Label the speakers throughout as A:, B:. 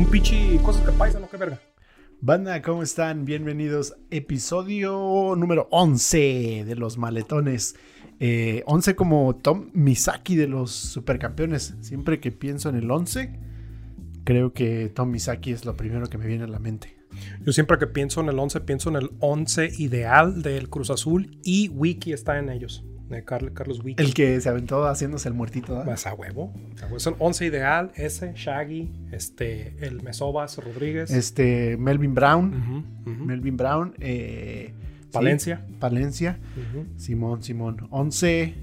A: Un pichi cosas que paisan, ¿no? Qué verga.
B: Banda, ¿cómo están? Bienvenidos. Episodio número 11 de los maletones. Eh, 11 como Tom Misaki de los supercampeones. Siempre que pienso en el 11, creo que Tom Misaki es lo primero que me viene a la mente.
A: Yo siempre que pienso en el 11, pienso en el 11 ideal del Cruz Azul y Wiki está en ellos. De Carl- Carlos Wiki.
B: El que se aventó haciéndose el muertito.
A: Más a huevo. a huevo. Son 11 ideal, ese, Shaggy, este, el Mesobas Rodríguez.
B: Este, Melvin Brown. Melvin Brown. eh, sí,
A: Palencia.
B: Palencia. Simón, Simón. 11.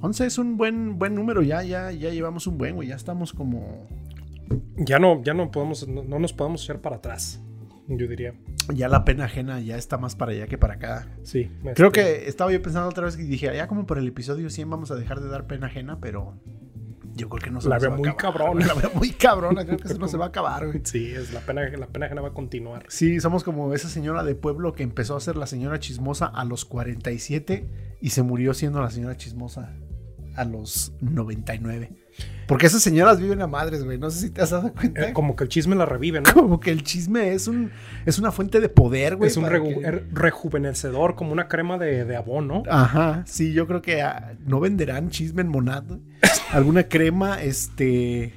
B: 11 es un buen, buen número. Ya, ya, ya llevamos un buen, güey. Ya estamos como.
A: Ya no, ya no podemos, no, no nos podemos echar para atrás. Yo diría.
B: Ya la pena ajena ya está más para allá que para acá.
A: Sí.
B: Creo
A: este,
B: que estaba yo pensando otra vez y dije, ya como por el episodio 100 vamos a dejar de dar pena ajena, pero yo creo que no se
A: La veo muy cabrona.
B: La veo muy cabrona, creo que eso no se va a acabar, güey.
A: Sí, es la pena, la pena ajena va a continuar.
B: Sí, somos como esa señora de pueblo que empezó a ser la señora chismosa a los 47 y se murió siendo la señora chismosa a los 99. Porque esas señoras viven a madres, güey. No sé si te has dado cuenta.
A: Eh, como que el chisme la revive, ¿no?
B: Como que el chisme es un es una fuente de poder, güey.
A: es un
B: que-
A: er- rejuvenecedor, como una crema de, de abón, ¿no?
B: Ajá, sí, yo creo que ah, no venderán chisme en monado. Alguna crema, este,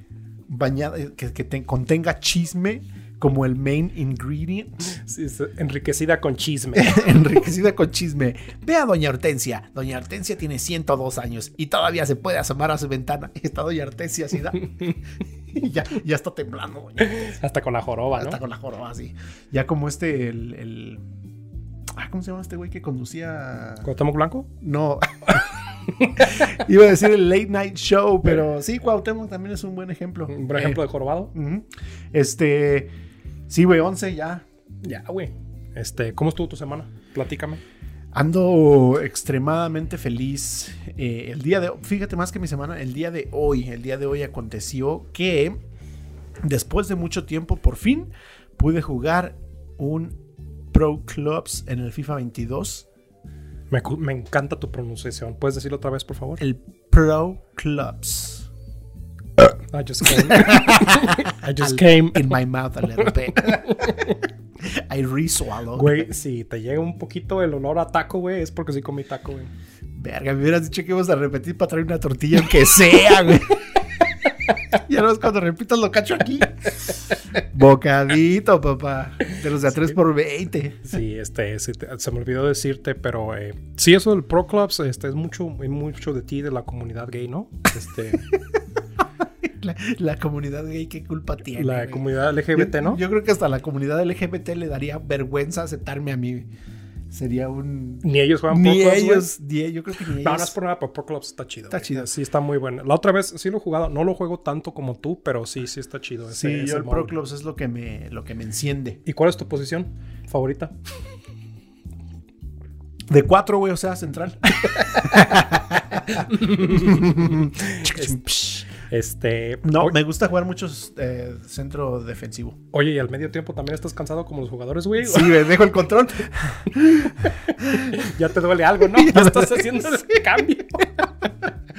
B: bañada, eh, que, que te- contenga chisme como el main ingredient,
A: Sí, enriquecida con chisme.
B: enriquecida con chisme. Ve a Doña Hortensia. Doña Hortensia tiene 102 años y todavía se puede asomar a su ventana. Está Doña Hortensia así, ¿da? Y ya, ya está temblando, Doña Hortensia.
A: Hasta con la joroba, ¿no?
B: Está con la joroba así. Ya como este, el... el- ah, ¿Cómo se llama este güey que conducía?
A: ¿Cuauhtémoc Blanco?
B: No. Iba a decir el late night show, pero sí, Cuauhtémoc también es un buen ejemplo.
A: Un buen ejemplo
B: Eh,
A: de jorobado.
B: Este, sí, güey, 11 ya.
A: Ya, güey. Este, ¿cómo estuvo tu semana? Platícame.
B: Ando extremadamente feliz. Eh, el día de, fíjate más que mi semana, el día de hoy, el día de hoy aconteció que después de mucho tiempo, por fin pude jugar un Pro Clubs en el FIFA 22.
A: Me, encanta tu pronunciación. ¿Puedes decirlo otra vez, por favor?
B: El Pro Clubs.
A: I just came. I just came.
B: in my mouth a little bit. I re-swallow.
A: Güey, si te llega un poquito el olor a taco, güey, es porque sí comí taco, güey.
B: Verga, me hubieras dicho que ibas a repetir para traer una tortilla, aunque sea, güey. ya no es cuando repitas lo cacho aquí. Bocadito, papá. De los de a 3 por 20
A: Sí, este, te- se me olvidó decirte, pero eh, sí, eso del Pro Clubs este, es mucho, es mucho de ti, de la comunidad gay, ¿no? Este,
B: La, la comunidad gay, ¿qué culpa tiene?
A: la
B: güey?
A: comunidad LGBT,
B: yo,
A: ¿no?
B: Yo creo que hasta la comunidad LGBT le daría vergüenza aceptarme a mí. Sería un.
A: Ni ellos juegan
B: Ni
A: güey.
B: ellos, ni- yo creo que ni ellos.
A: No, no es por nada, pero Pro Clubs está chido.
B: Está
A: güey.
B: chido.
A: Sí, está muy bueno. La otra vez sí lo he jugado. No lo juego tanto como tú, pero sí, sí está chido. ese-
B: Sí, yo el. Pro Clubs es lo que me, lo que me enciende.
A: ¿Y cuál es tu posición favorita?
B: De cuatro, güey, o sea, central.
A: Este.
B: no, me gusta jugar mucho eh, centro defensivo.
A: Oye, y al medio tiempo también estás cansado como los jugadores, güey.
B: Sí, güey, dejo el control.
A: Ya te duele algo, ¿no? Ya estás haciendo el cambio.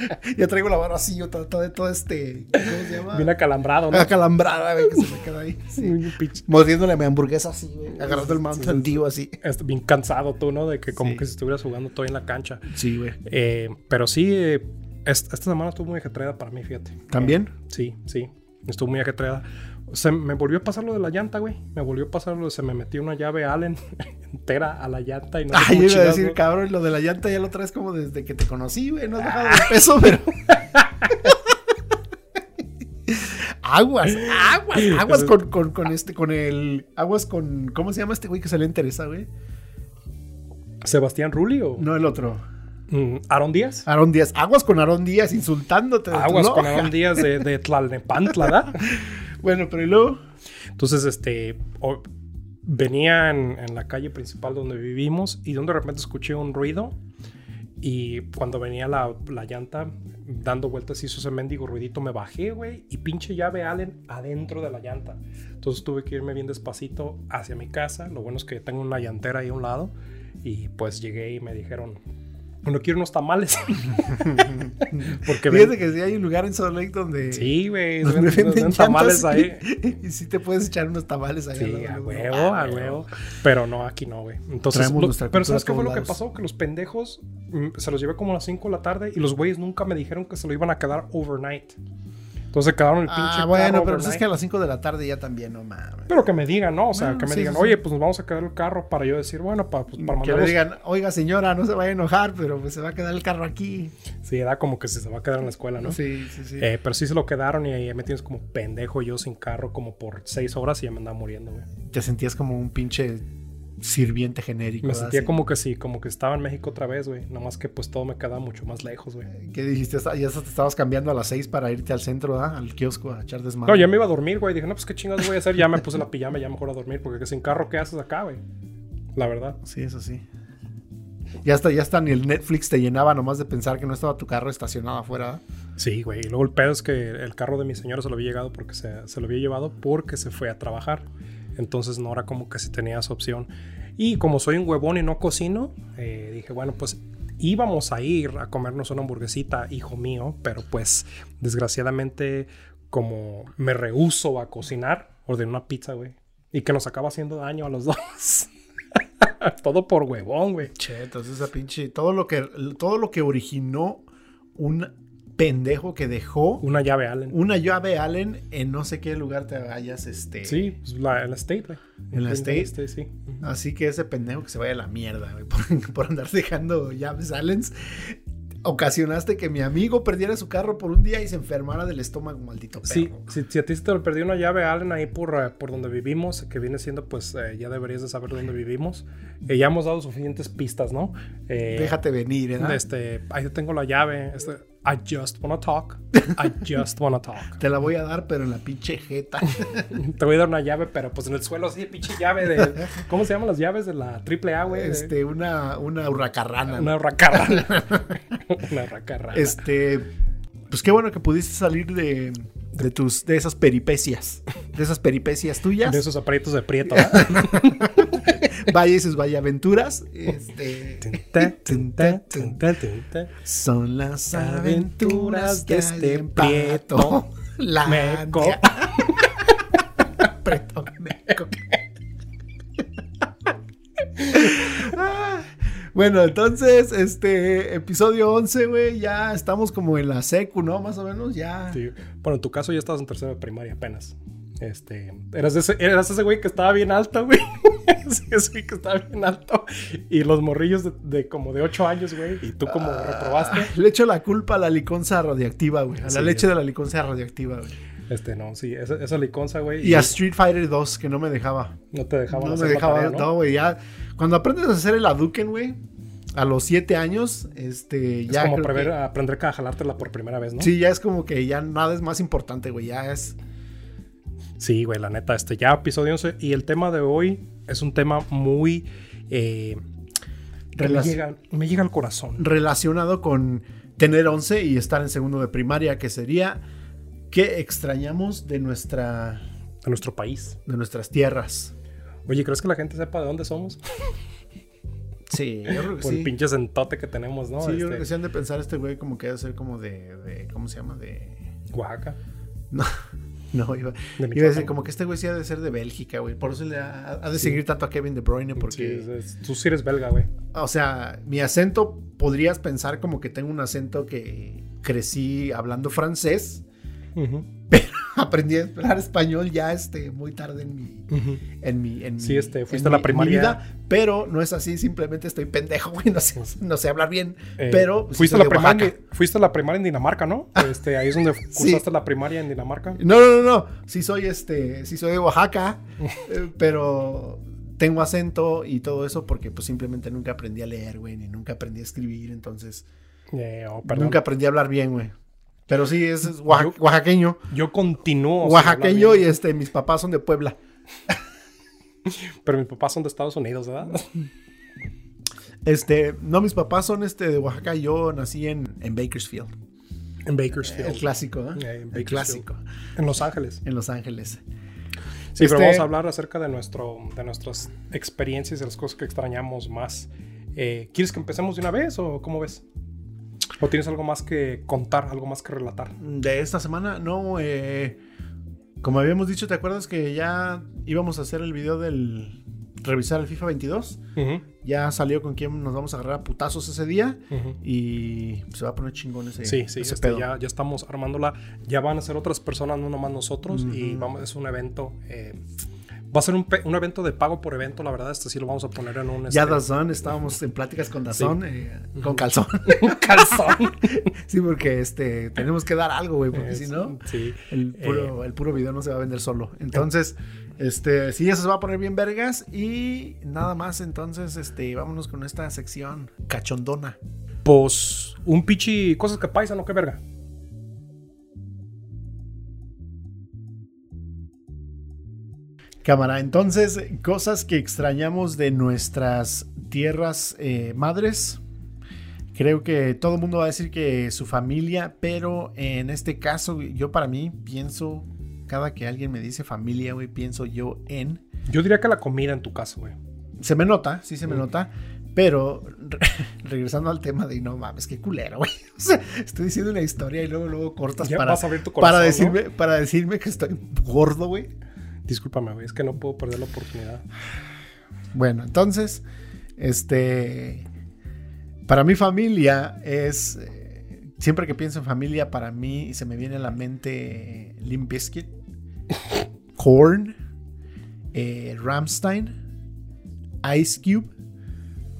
B: ya traigo la barra así, yo todo, todo, todo este. ¿Cómo se llama?
A: Bien acalambrado, ¿no?
B: Acalambrada, güey, que se me queda ahí. Sí. Mordiéndole a mi hamburguesa así, güey. Agarrando el Dew así.
A: bien cansado tú, ¿no? De que como
B: Sí.
A: que si estuvieras jugando todo en la cancha.
B: Sí, güey.
A: Eh, pero sí, eh, est- esta semana estuvo muy ajetreada para mí, fíjate.
B: ¿También?
A: Eh, sí, sí. Estuvo muy ajetreada. Se me volvió a pasar lo de la llanta, güey. Me volvió a pasar lo de se me metió una llave Allen entera a la llanta y no
B: Ay, iba a decir,
A: ¿no?
B: cabrón, lo de la llanta ya lo traes como desde que te conocí, güey. No has dejado de peso, pero. aguas, aguas, aguas con, con, con este, con el. Aguas con. ¿Cómo se llama este güey que salió en Teresa, güey?
A: ¿Sebastián Rulli o
B: No, el otro.
A: Mm, Aaron Díaz?
B: Aarón Díaz. Aguas con Aarón Díaz insultándote.
A: Aguas con. Aaron Díaz de, de Tlalnepantla, ¿verdad?
B: Bueno, pero y luego.
A: Entonces, este, o- venía en, en la calle principal donde vivimos y de repente escuché un ruido y cuando venía la, la llanta dando vueltas hizo ese mendigo ruidito, me bajé, güey, y pinche llave Allen adentro de la llanta. Entonces tuve que irme bien despacito hacia mi casa. Lo bueno es que tengo una llantera ahí a un lado y pues llegué y me dijeron, Bueno, quiero unos tamales. Porque
B: Fíjate
A: ven-
B: que sí hay un lugar en Salt Lake donde...
A: Sí, güey.
B: donde
A: Venden,
B: venden
A: tamales ahí.
B: Y, y sí te puedes echar unos tamales ahí.
A: Sí, a huevo,
B: Ah,
A: a huevo. Pero no, aquí no, güey. Entonces, lo- pero ¿sabes qué fue lo que pasó? Que los pendejos mm, se los llevé como a las 5 de la tarde y los güeyes nunca me dijeron que se lo iban a quedar overnight. Entonces quedaron el pinche
B: Ah, bueno,
A: carro
B: pero pues es que a las 5 de la tarde ya también, no mames.
A: Pero que me digan, ¿no? O sea,
B: Bueno,
A: que me
B: sí,
A: digan,
B: sí,
A: oye, pues nos vamos a quedar el carro para yo decir, bueno, pues, para
B: que le digan, oiga señora, no se vaya a enojar, pero pues se va a quedar el carro aquí.
A: Sí, da como que se se va a quedar en la escuela, ¿no?
B: Sí, sí, sí.
A: Eh, pero sí se lo quedaron y ahí me tienes como pendejo yo sin carro como por 6 horas y ya me andaba muriendo, güey.
B: Te sentías como un pinche sirviente genérico.
A: Me sentía
B: Así.
A: como que sí, como que estaba en México otra vez, güey. Nomás que pues todo me quedaba mucho más lejos, güey.
B: ¿Qué dijiste? Ya te estabas cambiando a las 6 para irte al centro, ¿verdad? Al kiosco a echar desmadre.
A: No, ya me iba a dormir, güey. Dije, no, pues qué chingados voy a hacer. Ya me puse la pijama, ya mejor a dormir. Porque sin carro, ¿qué haces acá, güey? La verdad.
B: Sí, eso sí. Ya está, ya está, ni el Netflix te llenaba nomás de pensar que no estaba tu carro estacionado afuera.
A: Sí, güey. Y luego el pedo es que el carro de mi señora se lo había llegado porque se, se lo había llevado porque se fue a trabajar. Entonces no era como que si tenía esa opción. Y como soy un huevón y no cocino, eh, dije, bueno, pues íbamos a ir a comernos una hamburguesita, hijo mío, pero pues desgraciadamente como me rehuso a cocinar, ordené una pizza, güey. Y que nos acaba haciendo daño a los dos. Todo por huevón, güey.
B: Che, entonces esa pinche. Todo lo que, todo lo que originó un pendejo que dejó
A: Una llave Allen.
B: una llave Allen en no sé qué lugar te vayas, este.
A: Sí, pues la, en la State, güey.
B: ¿En la State?
A: sí. Ujú.
B: Así que ese pendejo que se vaya a la mierda, güey, por, por andar dejando llaves Allens. Ocasionaste que mi amigo perdiera su carro por un día y se enfermara del estómago, maldito perro.
A: Sí, si, si a ti se te perdió una llave Allen ahí por, eh, por donde vivimos, que viene siendo, pues eh, ya deberías de saber dónde vivimos. Eh, ya hemos dado suficientes pistas, ¿no? Eh,
B: Déjate venir, ¿eh?
A: Este, ahí tengo la llave. Este, I just wanna talk. I just wanna talk.
B: Te la voy a dar, pero en la pinche jeta.
A: Te voy a dar una llave, pero pues en el suelo así, pinche llave de. ¿Cómo se llaman las llaves de la AAA, güey?
B: este, una, una hurracarrana.
A: Una racarra. una racarra.
B: Este, pues qué bueno que pudiste salir de, de tus, de esas peripecias, de esas peripecias tuyas.
A: De esos aprietos de prieto.
B: Vaya y sus vaya aventuras. Este, son las aventuras de este prieto. La
A: Meco.
B: Preto meco. Ah, Bueno, entonces, este episodio 11, güey, ya estamos como en la secu, ¿no? Más o menos, ya.
A: Sí. Bueno, en tu caso ya estabas en tercero de primaria apenas. Este, eras ese, eras ese güey que estaba bien alto, güey. Sí, ese güey que estaba bien alto. Y los morrillos de, de como de 8 años, güey. Y tú como reprobaste.
B: Le echo la culpa a la liconza radiactiva, güey. A la
A: Sí.
B: leche de la liconza radiactiva, güey.
A: Este, no, sí, esa, esa liconza, güey.
B: Y a Street Fighter 2, que no me dejaba.
A: No te dejaban
B: No me dejaba,
A: tarea,
B: no, güey, ya. Cuando aprendes a hacer el Hadouken, güey, a los 7 años, este,
A: Es
B: ya.
A: como
B: creo
A: prever-
B: que-
A: aprender a jalártela por primera vez, ¿no?
B: Sí, ya es como que ya nada es más importante, güey. Ya es.
A: Sí, güey, la neta, este ya episodio 11. Y el tema de hoy es un tema muy... eh, me, llega, me llega al corazón.
B: relacionado con tener 11 y estar en segundo de primaria, que sería qué extrañamos de nuestra
A: De nuestro país.
B: de nuestras tierras.
A: Oye, ¿crees que la gente sepa de dónde somos?
B: Sí, yo creo que
A: Por el
B: sí.
A: pinche sentote que tenemos, ¿no?
B: Sí, yo
A: Este,
B: creo que sí han de pensar este güey como que debe ser como de, de- ¿cómo se llama? De
A: Oaxaca.
B: no, no iba,
A: De
B: iba a decir como que este güey sí ha de ser de Bélgica, güey. Por eso le ha, ha de seguir tanto a Kevin De Bruyne porque
A: Sí, es- tú sí eres belga, güey.
B: o sea, mi acento podrías pensar como que tengo un acento que crecí hablando francés.
A: Ujú,
B: Aprendí a hablar español ya este muy tarde en mi
A: ujú.
B: en mi en
A: Sí,
B: mi-
A: este, fuiste
B: en
A: a la
B: mi-
A: primaria.
B: mi vida, pero no es así, simplemente estoy pendejo, güey, no sé, no sé hablar bien,
A: Eh,
B: pero
A: fuiste, a la primaria, fuiste a la primaria en Dinamarca, ¿no? Este, ahí es donde cursaste la primaria en Dinamarca.
B: No, no, no, no. Sí soy este, sí soy de Oaxaca, eh, pero tengo acento y todo eso porque pues simplemente nunca aprendí a leer, güey, ni nunca aprendí a escribir, entonces
A: Eh, oh,
B: nunca aprendí a hablar bien, güey. Pero sí es, oaxa- oaxaqueño,
A: Yo continúo.
B: oaxaqueño y este mis papás son de Puebla.
A: Pero mis papás son de Estados Unidos, ¿verdad?
B: Este, no, mis papás son este de Oaxaca, yo nací en, en Bakersfield,
A: En Bakersfield.
B: el clásico, ¿eh?
A: En
B: el clásico,
A: En Los Ángeles.
B: en Los Ángeles.
A: Sí,
B: Este-
A: pero vamos a hablar acerca de, nuestro, de nuestras experiencias y las cosas que extrañamos más Eh, ¿Quieres que empecemos de una vez o cómo ves? ¿O tienes algo más que contar, algo más que relatar?
B: De esta semana, no, eh, como habíamos dicho, ¿te acuerdas que ya íbamos a hacer el video del revisar el FIFA 22?
A: Ujú,
B: Ya salió con quién nos vamos a agarrar a putazos ese día y se va a poner chingón ese,
A: Sí, sí,
B: ese
A: este,
B: pedo.
A: ya, ya estamos armándola. Ya van a ser otras personas, no nomás nosotros. Y vamos, es un evento. eh, va a ser un, un evento de pago por evento, la verdad. Este sí lo vamos a poner en un.
B: Ya
A: este,
B: Dazón, estábamos en pláticas con Dazón, eh, con calzón.
A: calzón.
B: sí, porque este tenemos que dar algo, güey, porque
A: Eh,
B: si no,
A: Sí.
B: el puro, el puro video no se va a vender solo. Entonces, este, sí, eso se va a poner bien vergas. Y nada más, entonces, este, vámonos con esta sección cachondona.
A: Pues un pichi, cosas que paisan o qué verga.
B: Cámara, entonces, cosas que extrañamos de nuestras tierras eh, madres. Creo que todo el mundo va a decir que su familia, pero en este caso, yo para mí pienso, cada que alguien me dice familia, güey, pienso yo en...
A: Yo diría que la comida en tu casa, güey.
B: Se me nota, sí se me
A: Mm.
B: nota, pero re- regresando al tema de no mames, qué culero, güey. O sea, estoy diciendo una historia y luego, luego cortas
A: Ya
B: para,
A: corazón.
B: para,
A: ¿no?
B: decirme, para decirme que estoy gordo, güey.
A: Discúlpame, güey. Es que no puedo perder la oportunidad.
B: Bueno, entonces, este, para mi familia es, eh, siempre que pienso en familia, para mí se me viene a la mente Limp Bizkit, Korn, eh, Ramstein, Ice Cube,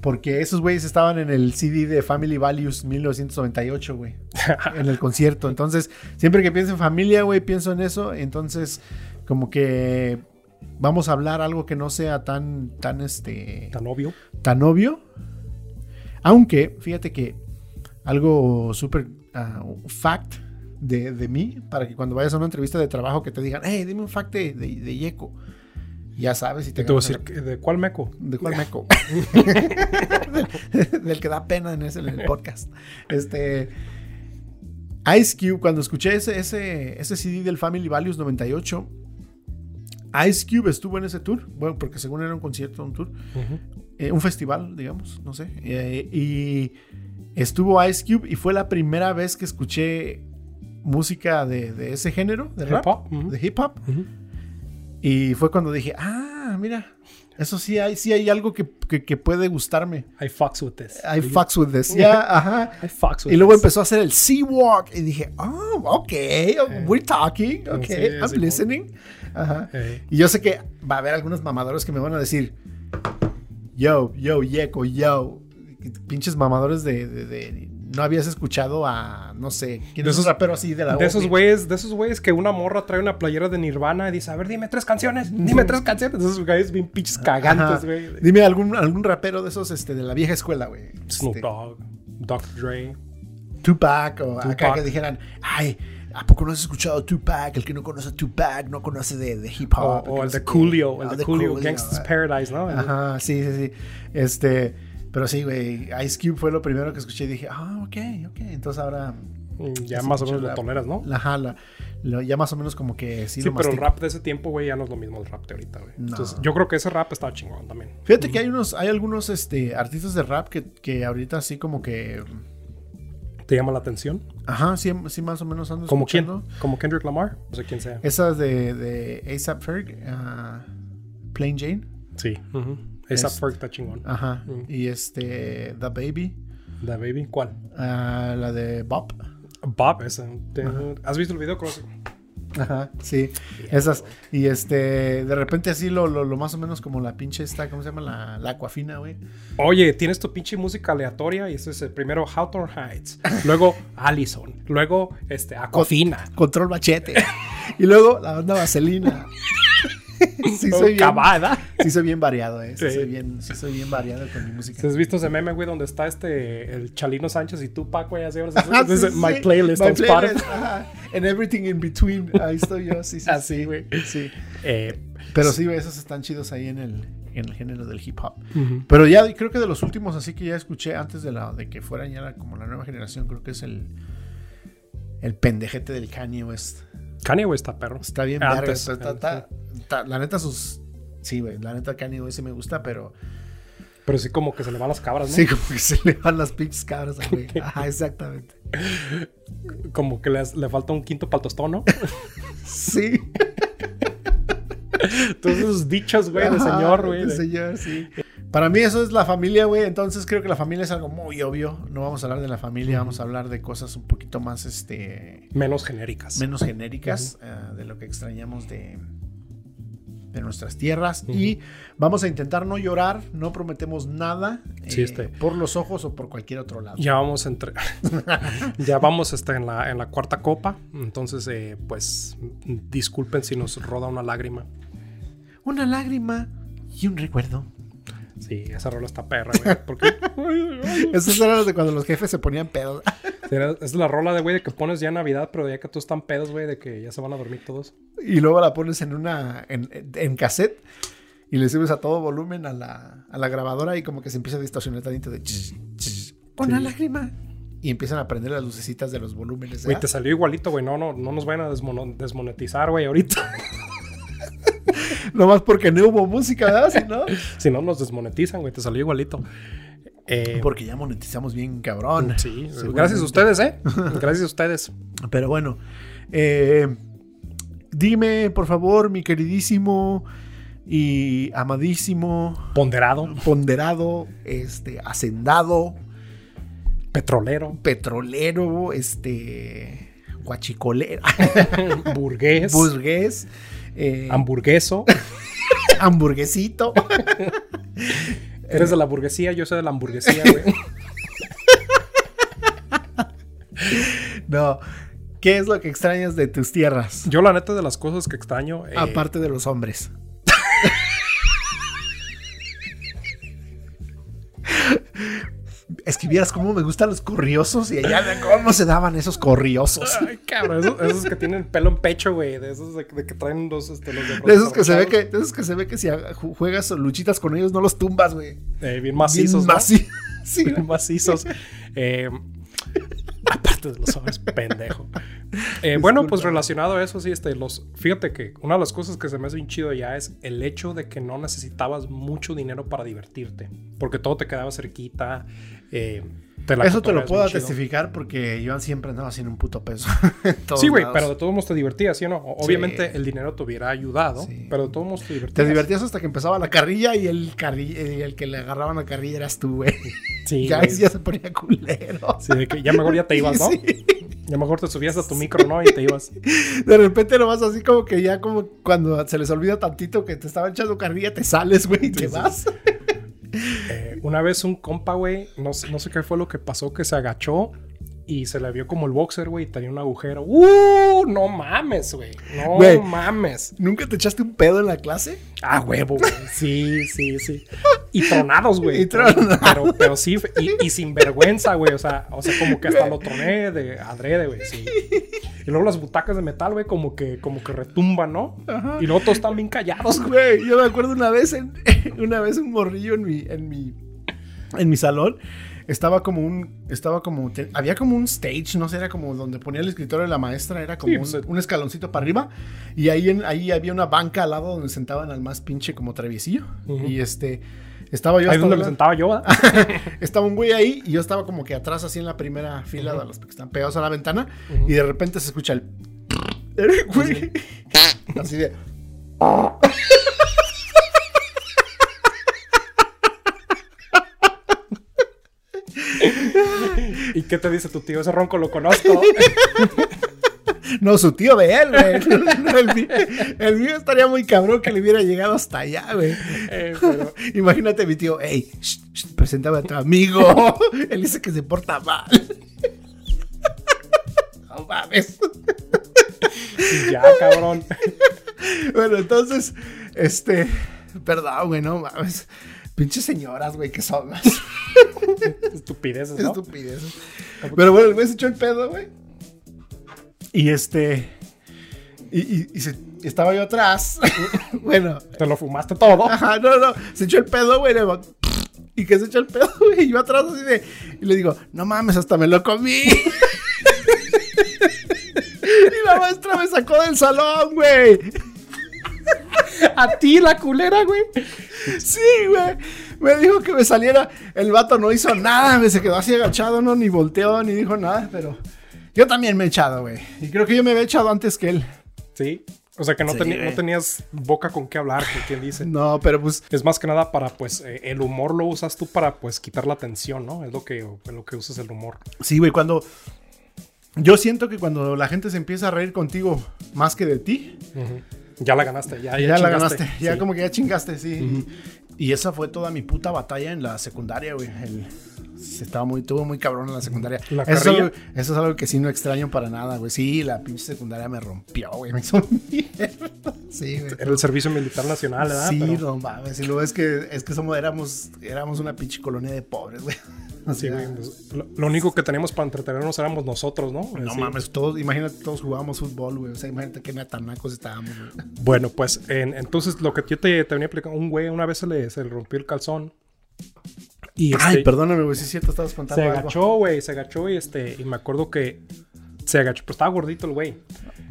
B: porque esos güeyes estaban en el CD de Family Values 1998, güey, en el concierto. Entonces, siempre que pienso en familia, güey, pienso en eso. Entonces, como que vamos a hablar algo que no sea tan, tan, este,
A: Tan obvio.
B: tan obvio. Aunque, fíjate que algo súper ah, fact de, de mí, para que cuando vayas a una entrevista de trabajo que te digan, hey, dime un fact de, de, de Yeco. Ya sabes, y te
A: Te voy a decir, ¿de cuál meco?
B: ¿De cuál meco? del, del que da pena en ese en el podcast. Este. Ice Cube, cuando escuché ese, ese, ese CD del Family Values 98, Ice Cube estuvo en ese tour. Bueno, porque según era un concierto, un tour. Eh, un festival, digamos, no sé. eh, y estuvo Ice Cube y fue la primera vez que escuché música de, de ese género, de rap,
A: Hip hop, ujú.
B: de hip hop. Y fue cuando dije, ah, mira, eso sí hay, sí hay algo que, que- que puede gustarme.
A: I fucks with this.
B: I fucks with this. Ya, ajá.
A: I fucks with
B: Y luego
A: this.
B: empezó a hacer el Sea Walk. Y dije, oh, ok, we're talking, ok,
A: Sí,
B: I'm
A: sí,
B: listening. Ajá. Y yo sé que va a haber algunos mamadores que me van a decir, yo, yo, Yeko, yo. Pinches mamadores de, de- de- No habías escuchado a, no sé, ¿quién
A: De esos-
B: rapero así de la
A: de esos güeyes, de esos güeyes que una morra trae una playera de Nirvana y dice, a ver, dime tres canciones, dime tres canciones. De esos güeyes bien pinches cagantes, güey.
B: Dime algún, algún rapero de esos este, de la vieja escuela, güey.
A: Snoop
B: Este,
A: Dogg, Dr. Dre.
B: Tupac o acá
A: Tupac.
B: que dijeran, ay, ¿a poco no has escuchado Tupac? El que no conoce a Tupac no conoce de, de hip hop.
A: o el
B: sé
A: de. Coolio, el
B: Ah,
A: de Coolio, Gangsta's
B: ah.
A: Paradise, ¿no?
B: Ajá, sí, sí, sí. Este, pero sí, güey, Ice Cube fue lo primero que escuché y dije, ah, ok, ok. Entonces ahora,
A: mm, Ya más o menos lo toleras, ¿no?
B: la jala, ya más o menos como que sí,
A: Sí,
B: lo
A: pero el rap de ese tiempo, güey, ya no es lo mismo el rap de ahorita, güey.
B: No.
A: Entonces, yo creo que ese rap estaba chingón también.
B: Fíjate que hay unos, hay algunos este, artistas de rap que, que ahorita sí como que,
A: ¿Te llama la atención?
B: ajá, sí, sí más o menos ando
A: ¿Como quién? ¿Como Kendrick Lamar? No sé quién sea.
B: Esas de, de ASAP Ferg, ah, Plain Jane.
A: Sí.
B: Es-
A: Ferg está chingón.
B: Ajá. Y este, The Baby,
A: The Baby, ¿cuál?
B: ah, la de Bob.
A: Bob, esa. ¿Has visto el video? Que-
B: Ajá, sí, esas. Y este, de repente así lo, lo, lo más o menos como la pinche esta, ¿cómo se llama? La, la aquafina, güey.
A: Oye, tienes tu pinche música aleatoria y ese es el primero Hawthorne Heights, luego Allison, luego este Aquafina,
B: Control machete. y luego la banda vaselina. sí, soy bien,
A: Cavada.
B: sí soy bien variado, eh. Sí,
A: Sí.
B: soy bien, sí soy bien variado con mi música.
A: ¿Has visto ese meme, güey, donde está este el Chalino Sánchez y Tupac, güey? Así, my playlist
B: My
A: on
B: playlist,
A: Spotify.
B: ajá. And everything in between. Ahí estoy yo, sí, sí.
A: Así,
B: sí.
A: güey.
B: Sí.
A: Eh,
B: Pero sí, güey, esos están chidos ahí en el, en el género del hip hop. Pero ya creo que de los últimos, así que ya escuché antes de la de que fueran ya la- como la nueva generación, creo que es el el pendejete del Kanye West.
A: Kanye, güey, está perro.
B: Está bien
A: Antes,
B: verga, está- está- está- está- la neta sus sí, güey, la neta Kanye West sí me gusta, pero
A: Pero sí como que se le van las cabras, ¿no?
B: Sí, como que se le van las pinches cabras güey. Ajá, exactamente.
A: Como que les- le falta un quinto para tostón, ¿no?
B: Sí.
A: Todos esos dichos, güey, de señor, güey.
B: de- señor, sí. Para mí eso es la familia, güey. Entonces creo que la familia es algo muy obvio. No vamos a hablar de la familia, vamos a hablar de cosas un poquito más, este,
A: Menos genéricas.
B: menos genéricas, eh, de lo que extrañamos de, de nuestras tierras. Y vamos a intentar no llorar, no prometemos nada
A: Sí,
B: eh,
A: este.
B: por los ojos o por cualquier otro lado.
A: Ya vamos entre. ya vamos este, en, la, en la cuarta copa. Entonces, eh, pues, disculpen si nos roda una lágrima.
B: Una lágrima y un recuerdo.
A: Sí, esa rola está perra, güey. Porque
B: Esas eran las de cuando los jefes se ponían pedos.
A: Es la rola de, güey, de que pones ya en Navidad, pero ya que todos están pedos, güey, de que ya se van a dormir todos.
B: Y luego la pones en una. en, en cassette. Y le subes a todo volumen a la, a la grabadora y como que se empieza a distorsionar tantito de. ch, ch, Una
A: Sí.
B: lágrima. Y empiezan a prender las lucecitas de los volúmenes.
A: Güey, te salió igualito, güey. No, no, no nos vayan a desmonetizar, güey, ahorita.
B: Nomás porque no hubo música, ¿verdad? Si no.
A: si no, nos desmonetizan, güey. Te salió igualito. Eh,
B: Porque ya monetizamos bien cabrón.
A: sí, gracias a ustedes, ¿eh? Gracias a ustedes.
B: Pero bueno. eh, dime, por favor, mi queridísimo y amadísimo,
A: Ponderado,
B: ponderado, este, hacendado,
A: petrolero,
B: petrolero, este, guachicolero,
A: burgués,
B: burgués, eh,
A: hamburgueso.
B: hamburguesito.
A: Eres de la burguesía, yo soy de la hamburguesía, güey.
B: No. ¿Qué es lo que extrañas de tus tierras?
A: Yo, la neta, de las cosas que extraño. eh,
B: Aparte de los hombres. Es que vieras cómo me gustan los corriosos y allá de cómo se daban esos corriosos.
A: Ay, cabrón, esos, esos que tienen pelo en pecho, güey. De esos de, de que traen los, este, los
B: De esos que se ve que, de esos que se ve que si ju- juegas luchitas con ellos no los tumbas, güey.
A: Eh, bien macizos,
B: Bien
A: ¿no?
B: maci- Sí.
A: Bien macizos. Eh, aparte de los hombres, pendejo. Eh, bueno, pues relacionado a eso, sí, este, los, fíjate que una de las cosas que se me hace bien chido ya es el hecho de que no necesitabas mucho dinero para divertirte. Porque todo te quedaba cerquita. Eh, te la
B: Eso te lo puedo
A: chido.
B: testificar porque yo siempre andaba haciendo un puto peso.
A: Sí, güey, pero de todos modos te divertías, ¿sí o no? Obviamente
B: Sí.
A: el dinero te hubiera ayudado,
B: Sí.
A: pero de todos modos te divertías.
B: Te divertías hasta que empezaba la carrilla y el, carri- el que le agarraban la carrilla eras tú, güey.
A: Sí,
B: ya, ya se ponía culero.
A: Sí, de que ya mejor ya te ibas, ¿no?
B: Sí.
A: Ya mejor te subías a tu micro, ¿no? Y te ibas.
B: De repente nomás así como que ya como cuando se les olvida tantito que te estaba echando carrilla, te sales, güey, y te vas.
A: Eh, una vez un compa, güey, no, no sé qué fue lo que pasó, que se agachó y se le vio como el boxer, güey, y tenía un agujero. ¡Uh! No mames, güey. No mames.
B: ¿Nunca te echaste un pedo en la clase?
A: Ah, huevo, güey. Sí, sí, sí. Y tronados, güey.
B: Y tronados.
A: Pero, pero sí, y, y sin vergüenza, güey. O sea, o sea, como que hasta lo troné de adrede, güey. Sí. Y luego las butacas de metal, güey, como que, como que retumban, ¿no?
B: Ajá.
A: Y luego todos están bien callados, güey.
B: Güey, yo me acuerdo una vez en, una vez un morrillo en mi, en mi, en mi salón. Estaba como un, estaba como, te- había como un stage, no sé, era como donde ponía el escritorio de la maestra, era como
A: Sí,
B: un,
A: pues,
B: un escaloncito para arriba. Y ahí, en, ahí había una banca al lado donde sentaban al más pinche como traviesillo. Y este, estaba yo
A: Ahí donde me
B: la-
A: sentaba yo, ¿verdad?
B: Estaba un güey ahí y yo estaba como que atrás, así en la primera fila de los que están pegados a la ventana. Y de repente se escucha el. Güey. Así de.
A: ¿Y qué te dice tu tío? Ese ronco lo conozco.
B: No, su tío de él, güey. No, el, mío, el mío estaría muy cabrón que le hubiera llegado hasta allá, güey.
A: Eh, pero-
B: Imagínate mi tío, hey, shh, shh, preséntame a tu amigo. Él dice que se porta mal. No mames.
A: ya, cabrón.
B: Bueno, entonces, este. Perdón, güey, no mames. Pinches señoras, güey, que son más
A: Estupideces, ¿no?
B: estupideces. Pero bueno, el güey se echó el pedo, güey. Y este. Y, y- y se- estaba yo atrás. bueno,
A: Te lo fumaste todo.
B: ajá, no, no. Se echó el pedo, güey. Y que se echó el pedo, güey. Y yo atrás así de. Y le digo, no mames, hasta me lo comí. y la maestra me sacó del salón, güey.
A: A ti, la culera, güey.
B: Sí, güey. Me dijo que me saliera. El vato no hizo nada, me se quedó así agachado, no, ni volteó, ni dijo nada, pero yo también me he echado, güey. Y creo que yo me había echado antes que él.
A: Sí. O sea que no,
B: Sí,
A: teni-
B: güey.
A: no tenías boca con qué hablar, que quien dice.
B: No, pero pues.
A: Es más que nada para, pues, eh, el humor lo usas tú para, pues, quitar la tensión, ¿no? Es lo que, en lo que usas el humor.
B: Sí, güey, cuando. Yo siento que cuando la gente se empieza a reír contigo más que de ti.
A: Ya la ganaste, ya, ya,
B: ya, la ganaste. Ya
A: Sí.
B: como que ya chingaste, sí. y, y esa fue toda mi puta batalla en la secundaria, güey. El- se estaba muy, tuvo muy cabrón en la secundaria.
A: ¿La
B: eso, es
A: carrilla?
B: algo, eso es algo que sí no extraño para nada, güey. Sí, la pinche secundaria me rompió, güey. Me hizo mierda. Sí, güey.
A: Era el servicio militar nacional, ¿verdad?
B: Sí,
A: Pero-
B: no mames. Y luego es que, es que somos, éramos, éramos una pinche colonia de pobres, güey. O
A: Sí,
B: sea,
A: güey, pues, lo, lo único que teníamos para entretenernos éramos nosotros, ¿no?
B: No
A: Sí.
B: mames, todos, imagínate, todos jugábamos fútbol, güey. O sea, imagínate qué natanacos estábamos, güey.
A: Bueno, pues en- entonces lo que yo te, te venía explicando, un güey una vez se le, se le rompió el calzón. Y
B: Ay,
A: este,
B: perdóname, güey, sí es cierto, estabas contando
A: se
B: algo.
A: agachó, güey, se agachó y este, y me acuerdo que se agachó, pues estaba gordito el güey.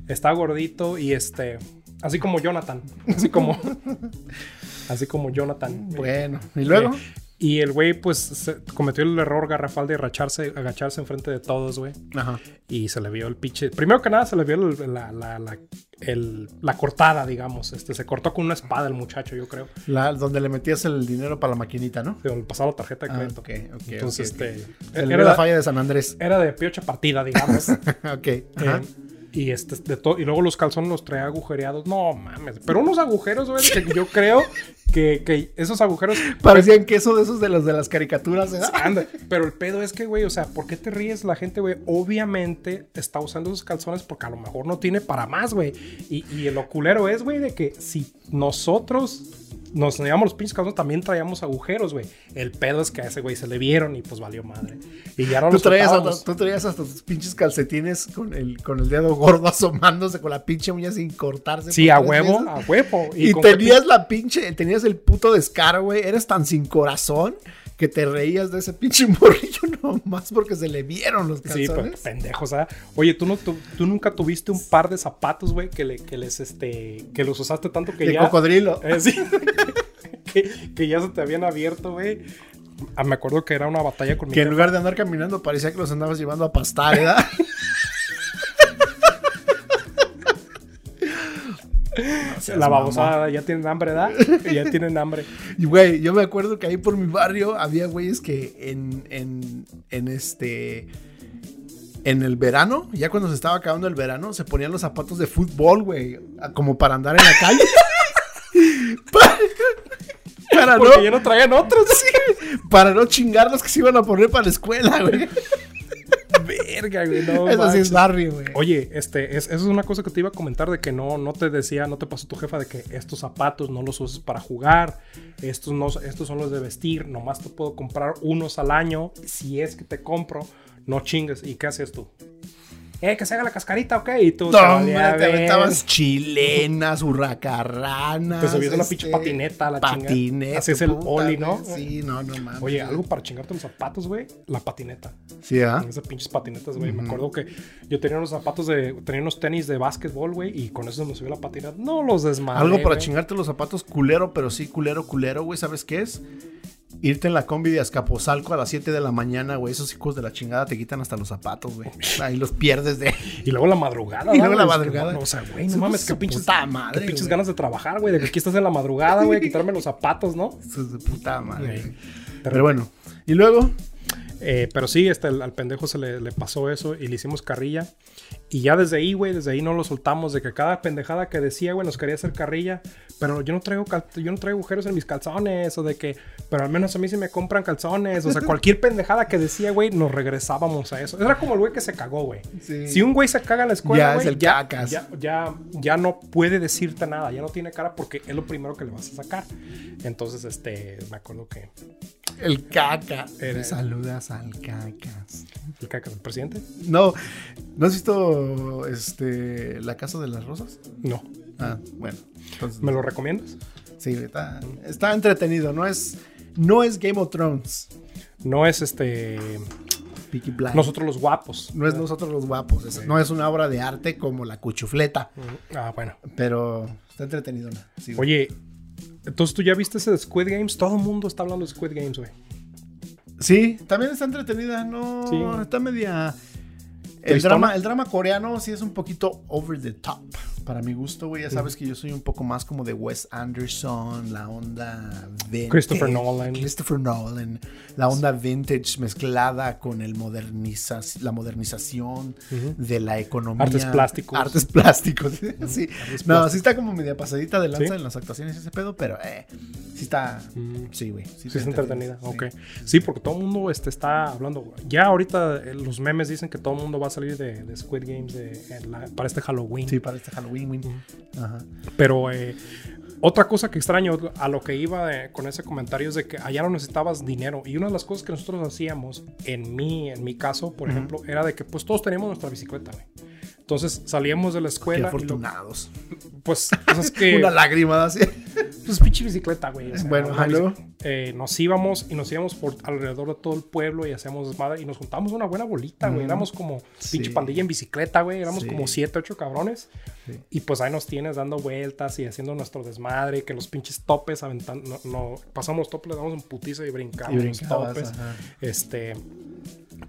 A: Estaba gordito y este, así como Jonathan, así como, así como Jonathan.
B: Bueno, ¿y luego?
A: Eh, y el güey, pues, se- cometió el error garrafal de agacharse, agacharse enfrente de todos, güey.
B: Ajá.
A: Y se le vio el pinche. Primero que nada, se le vio el- la, la, la, el- la cortada, digamos. Este, se cortó con una espada el muchacho, yo creo.
B: La, donde le metías el dinero para la maquinita, ¿no?
A: Le pasaba la tarjeta de
B: Ah,
A: crédito.
B: ok, ok,
A: Entonces,
B: ok, ok.
A: este. Era,
B: la falla de San Andrés.
A: era de piocha partida, digamos.
B: ok, ajá.
A: Eh, y este, de to- y luego los calzones los traía agujereados. No mames. Pero unos agujeros, güey, que yo creo que, que esos agujeros.
B: Parecían queso de esos de los de las caricaturas.
A: Anda, pero el pedo es que, güey, o sea, ¿por qué te ríes la gente, güey? Obviamente está usando esos calzones porque a lo mejor no tiene para más, güey. Y, y el oculero es, güey, de que si nosotros nos llevamos los pinches calzones, también traíamos agujeros, güey. El pedo es que a ese güey se le vieron y pues valió madre. Y ya no
B: Tú
A: los
B: traías, hasta, tú traías hasta tus pinches calcetines con el, con el dedo gordo asomándose con la pinche uña sin cortarse.
A: Sí, a huevo,
B: veces.
A: a huevo.
B: Y, tenías la pinche, tenías el puto descaro, güey. Eres tan sin corazón que te reías de ese pinche morrillo nomás porque se le vieron los
A: Sí, pero
B: calzones.
A: pendejos, ¿ah? Oye, ¿tú, no, tú, tú nunca tuviste un par de zapatos, güey, que, le, que les, este, que los usaste tanto que
B: de
A: ya...
B: cocodrilo.
A: Eh, sí. que, que ya se te habían abierto, güey. Ah, me acuerdo que era una batalla con mi
B: que en
A: jefa.
B: lugar de andar caminando parecía que los andabas llevando a pastar, ¿verdad?
A: La babosada, ya tienen hambre, ¿verdad? ya tienen hambre.
B: Y güey, yo me acuerdo que ahí por mi barrio había güeyes que en, en, en este. En el verano, ya cuando se estaba acabando el verano, se ponían los zapatos de fútbol, güey. Como para andar en la calle. para, para
A: Porque
B: no,
A: ya no traían otros.
B: para no chingar los que se iban a poner para la escuela, güey.
A: Verga, güey, no
B: Eso sí es barrio, güey.
A: Oye, este, es, eso es una cosa que te iba a comentar de que no, no te decía, no te pasó tu jefa de que estos zapatos no los uses para jugar, estos, no, estos son los de vestir, nomás te puedo comprar unos al año, si es que te compro, no chingues. ¿Y qué haces tú? Eh, que se haga la cascarita, ok. Y tú
B: No,
A: te
B: hombre, aventabas chilenas, hurracarranas.
A: Te subías una pinche
B: este,
A: patineta a la chingada.
B: patineta.
A: Hacías el
B: puta,
A: ollie, ¿no?
B: Sí, no, no mames.
A: Oye, algo para chingarte los zapatos, güey. La patineta.
B: Sí, ¿ah?
A: Esas pinches patinetas, güey. Me acuerdo que yo tenía unos zapatos de. Tenía unos tenis de básquetbol, güey. Y con eso me subí la patineta. No los desmadré.
B: Algo para chingarte los zapatos culero, pero sí culero, culero, güey. ¿Sabes qué es? Irte en la combi de Azcapotzalco a las 7 de la mañana, güey. Esos hijos de la chingada te quitan hasta los zapatos, güey. Ahí los pierdes de...
A: Y luego la madrugada.
B: Y luego
A: ¿verdad,
B: la?
A: Es
B: madrugada.
A: o sea, güey, no mames,
B: su
A: qué pinches.
B: puta madre,
A: qué pinches ganas de trabajar, güey. De que aquí estás en la madrugada, güey. Quitarme los zapatos, ¿no?
B: Hijos de puta madre. Pero bueno. Y luego...
A: Eh, pero sí, este, al, al pendejo se le, le pasó eso y le hicimos carrilla. Y ya desde ahí, güey, desde ahí no lo soltamos. De que cada pendejada que decía, güey, nos quería hacer carrilla. Pero yo no traigo yo no traigo agujeros en mis calzones. O de que, pero al menos a mí sí me compran calzones. O sea, cualquier pendejada que decía, güey, nos regresábamos a eso. Era como el güey que se cagó, güey.
B: Sí.
A: Si un güey se caga en la escuela,
B: Ya es el
A: ya,
B: cacas.
A: ya, ya, ya no puede decirte nada. Ya no tiene cara porque es lo primero que le vas a sacar. Entonces, este, me acuerdo que
B: El caca.
A: Era-
B: saludas al cacas.
A: el caca del presidente.
B: No, ¿no has visto este, La Casa de las Rosas?
A: No.
B: Ah, bueno. Entonces,
A: ¿Me lo recomiendas?
B: Sí, está, está entretenido. No es, no es Game of Thrones.
A: No es este.
B: Peaky Blinders.
A: Nosotros los guapos.
B: No es nosotros los guapos. es- no es una obra de arte como la cuchufleta.
A: Ah, bueno.
B: Pero está entretenido. ¿no? Sí.
A: Oye, Entonces tú ya viste ese de Squid Games. Todo el mundo está hablando de Squid Games, güey.
B: Sí, también está entretenida, no,
A: Sí.
B: está media... El drama, el drama coreano sí es un poquito over the top, para mi gusto, güey. Ya sabes que yo soy un poco más como de Wes Anderson, la onda vintage.
A: Christopher Nolan.
B: Christopher Nolan. La onda vintage mezclada con el moderniza- la modernización de la economía.
A: Artes plásticos.
B: Artes plásticos, sí.
A: Artes
B: No,
A: plásticos.
B: sí está como media pasadita de lanza
A: ¿Sí?
B: en las actuaciones ese pedo, pero eh, sí está... Sí, güey.
A: Sí, es entretenida.
B: sí.
A: Ok. Sí, porque todo el mundo este, está hablando. Ya ahorita eh, los memes dicen que todo el mundo va a salir de, de Squid Games de- la- para este Halloween.
B: Sí, para este Halloween. Güey. Ajá.
A: Pero eh, otra cosa que extraño a lo que iba eh, con ese comentario es de que allá no necesitabas dinero. Y una de las cosas que nosotros hacíamos, en mi, en mi caso, por ejemplo, era de que pues todos teníamos nuestra bicicleta, güey. Entonces salíamos de la
B: Qué
A: escuela y lo-
B: afortunados.
A: pues, pues, es que
B: Una lágrima así.
A: Pues pinche bicicleta, güey. o sea,
B: Bueno,
A: bici- eh, nos íbamos y nos íbamos por alrededor de todo el pueblo y hacíamos desmadre y nos juntamos una buena bolita, güey. Éramos como
B: Sí.
A: pinche pandilla en bicicleta, güey. Éramos
B: Sí.
A: como siete, ocho cabrones.
B: Sí.
A: Y pues ahí nos tienes dando vueltas y haciendo nuestro desmadre, que los pinches topes aventando, no, no- pasamos topes, le damos un putizo y brincamos
B: Y
A: los topes.
B: ajá.
A: Este,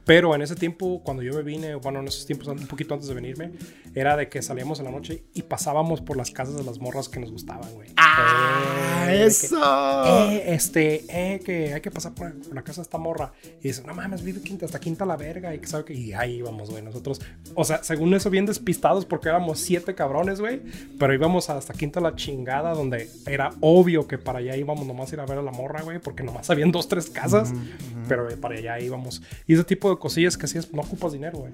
A: pero en ese tiempo, cuando yo me vine, bueno, en esos tiempos, un poquito antes de venirme, era de que salíamos en la noche y pasábamos por las casas de las morras que nos gustaban, güey.
B: ¡Ah!
A: Eh, de que,
B: ¡Eso!
A: eh, este, eh, que hay que pasar por, por la casa de esta morra. Y dice, no mames, vive quinta, hasta quinta la verga. Y que sabe que, y ahí íbamos, güey, nosotros. O sea, según eso, bien despistados porque éramos siete cabrones, güey. Pero íbamos hasta quinta la chingada, donde era obvio que para allá íbamos nomás a ir a ver a la morra, güey, porque nomás habían dos, tres casas. Pero eh, para allá íbamos. Y ese tipo de cosillas que hacías, no ocupas dinero, güey.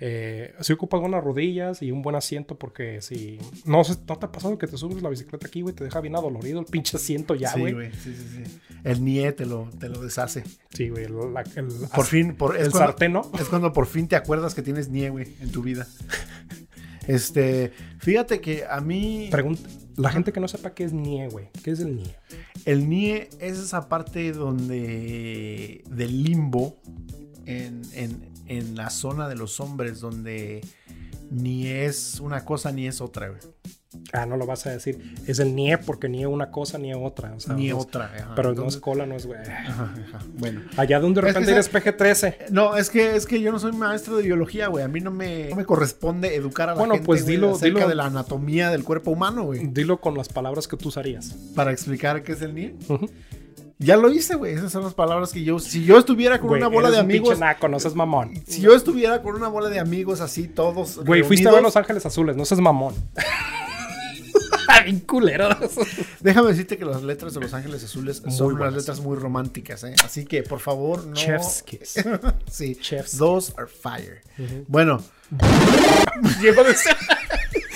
A: Eh, sí ocupas buenas rodillas y un buen asiento porque si... No, ¿no te ha pasado que te subes la bicicleta aquí, güey? Te deja bien adolorido el pinche asiento ya,
B: sí,
A: güey.
B: güey. Sí, sí, sí. El NIE te lo, te lo deshace.
A: Sí, güey. el-
B: Por fin, por, es
A: el
B: cuando-
A: sartén, ¿no?
B: Es cuando por fin te acuerdas que tienes NIE, güey, en tu vida. Este, fíjate que a mí
A: Pregunta, la gente que no sepa qué es NIE, güey. ¿Qué es el NIE?
B: el NIE es esa parte donde del limbo en, en- en la zona de los hombres donde ni es una cosa ni es otra, güey.
A: Ah, no lo vas a decir. Es el NIE porque NIE una cosa, NIE otra. o sea,
B: Ni
A: no es-
B: otra. ajá.
A: Pero no
B: Entonces-
A: es cola, no es güey.
B: ajá, ajá. Bueno.
A: Allá donde de
B: Es que
A: repente eres
B: esa-
A: PG-13.
B: No, es que, es que yo no soy maestro de biología, güey. A mí no me, no me corresponde educar a la
A: Bueno,
B: gente
A: pues dilo-
B: acerca
A: dilo.
B: de la anatomía del cuerpo humano, güey.
A: Dilo con las palabras que tú usarías.
B: Para explicar qué es el NIE.
A: Ujú.
B: Ya lo hice, güey. Esas son las palabras que yo... Si yo estuviera con una bola
A: eres
B: de
A: un
B: amigos...
A: naco, no seas mamón.
B: Si yo estuviera con una bola de amigos así, todos
A: Güey, fuiste a ver Los Ángeles Azules, no seas mamón. Bien culero.
B: Déjame decirte que las letras de Los Ángeles Azules
A: Muy
B: son unas
A: buenas.
B: letras muy románticas, ¿eh? Así que, por favor, no...
A: Chef's kiss.
B: sí.
A: Chef's
B: Those are fire. Bueno,
A: a decir,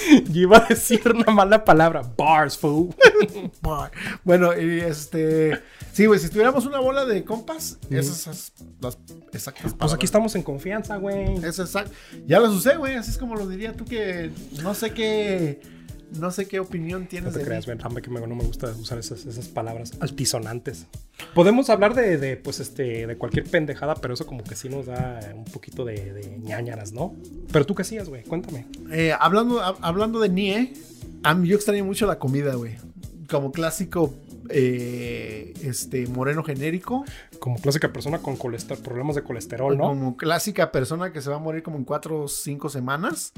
A: yo iba a decir una mala palabra. Bars, fool.
B: bar. bueno, y este... Sí, güey, si tuviéramos una bola de compas, esas las exactas
A: Pues aquí estamos en confianza, güey.
B: Es exacto. Ya las usé, güey. Así es como lo diría tú que no sé qué... No sé qué opinión
A: No
B: tienes
A: te
B: de mí.
A: creas. Dame que me- no me gusta usar esas, esas palabras altisonantes. Podemos hablar de, de, pues, este, de cualquier pendejada, pero eso como que sí nos da un poquito de, de ñañaras, ¿no? Pero tú qué hacías, güey. Cuéntame.
B: Eh, hablando, hab- hablando de Nie, a mí yo extraño mucho la comida, güey. Como clásico eh, este moreno genérico.
A: Como clásica persona con problemas de colesterol, ¿no?
B: Como clásica persona que se va a morir como en cuatro o cinco semanas.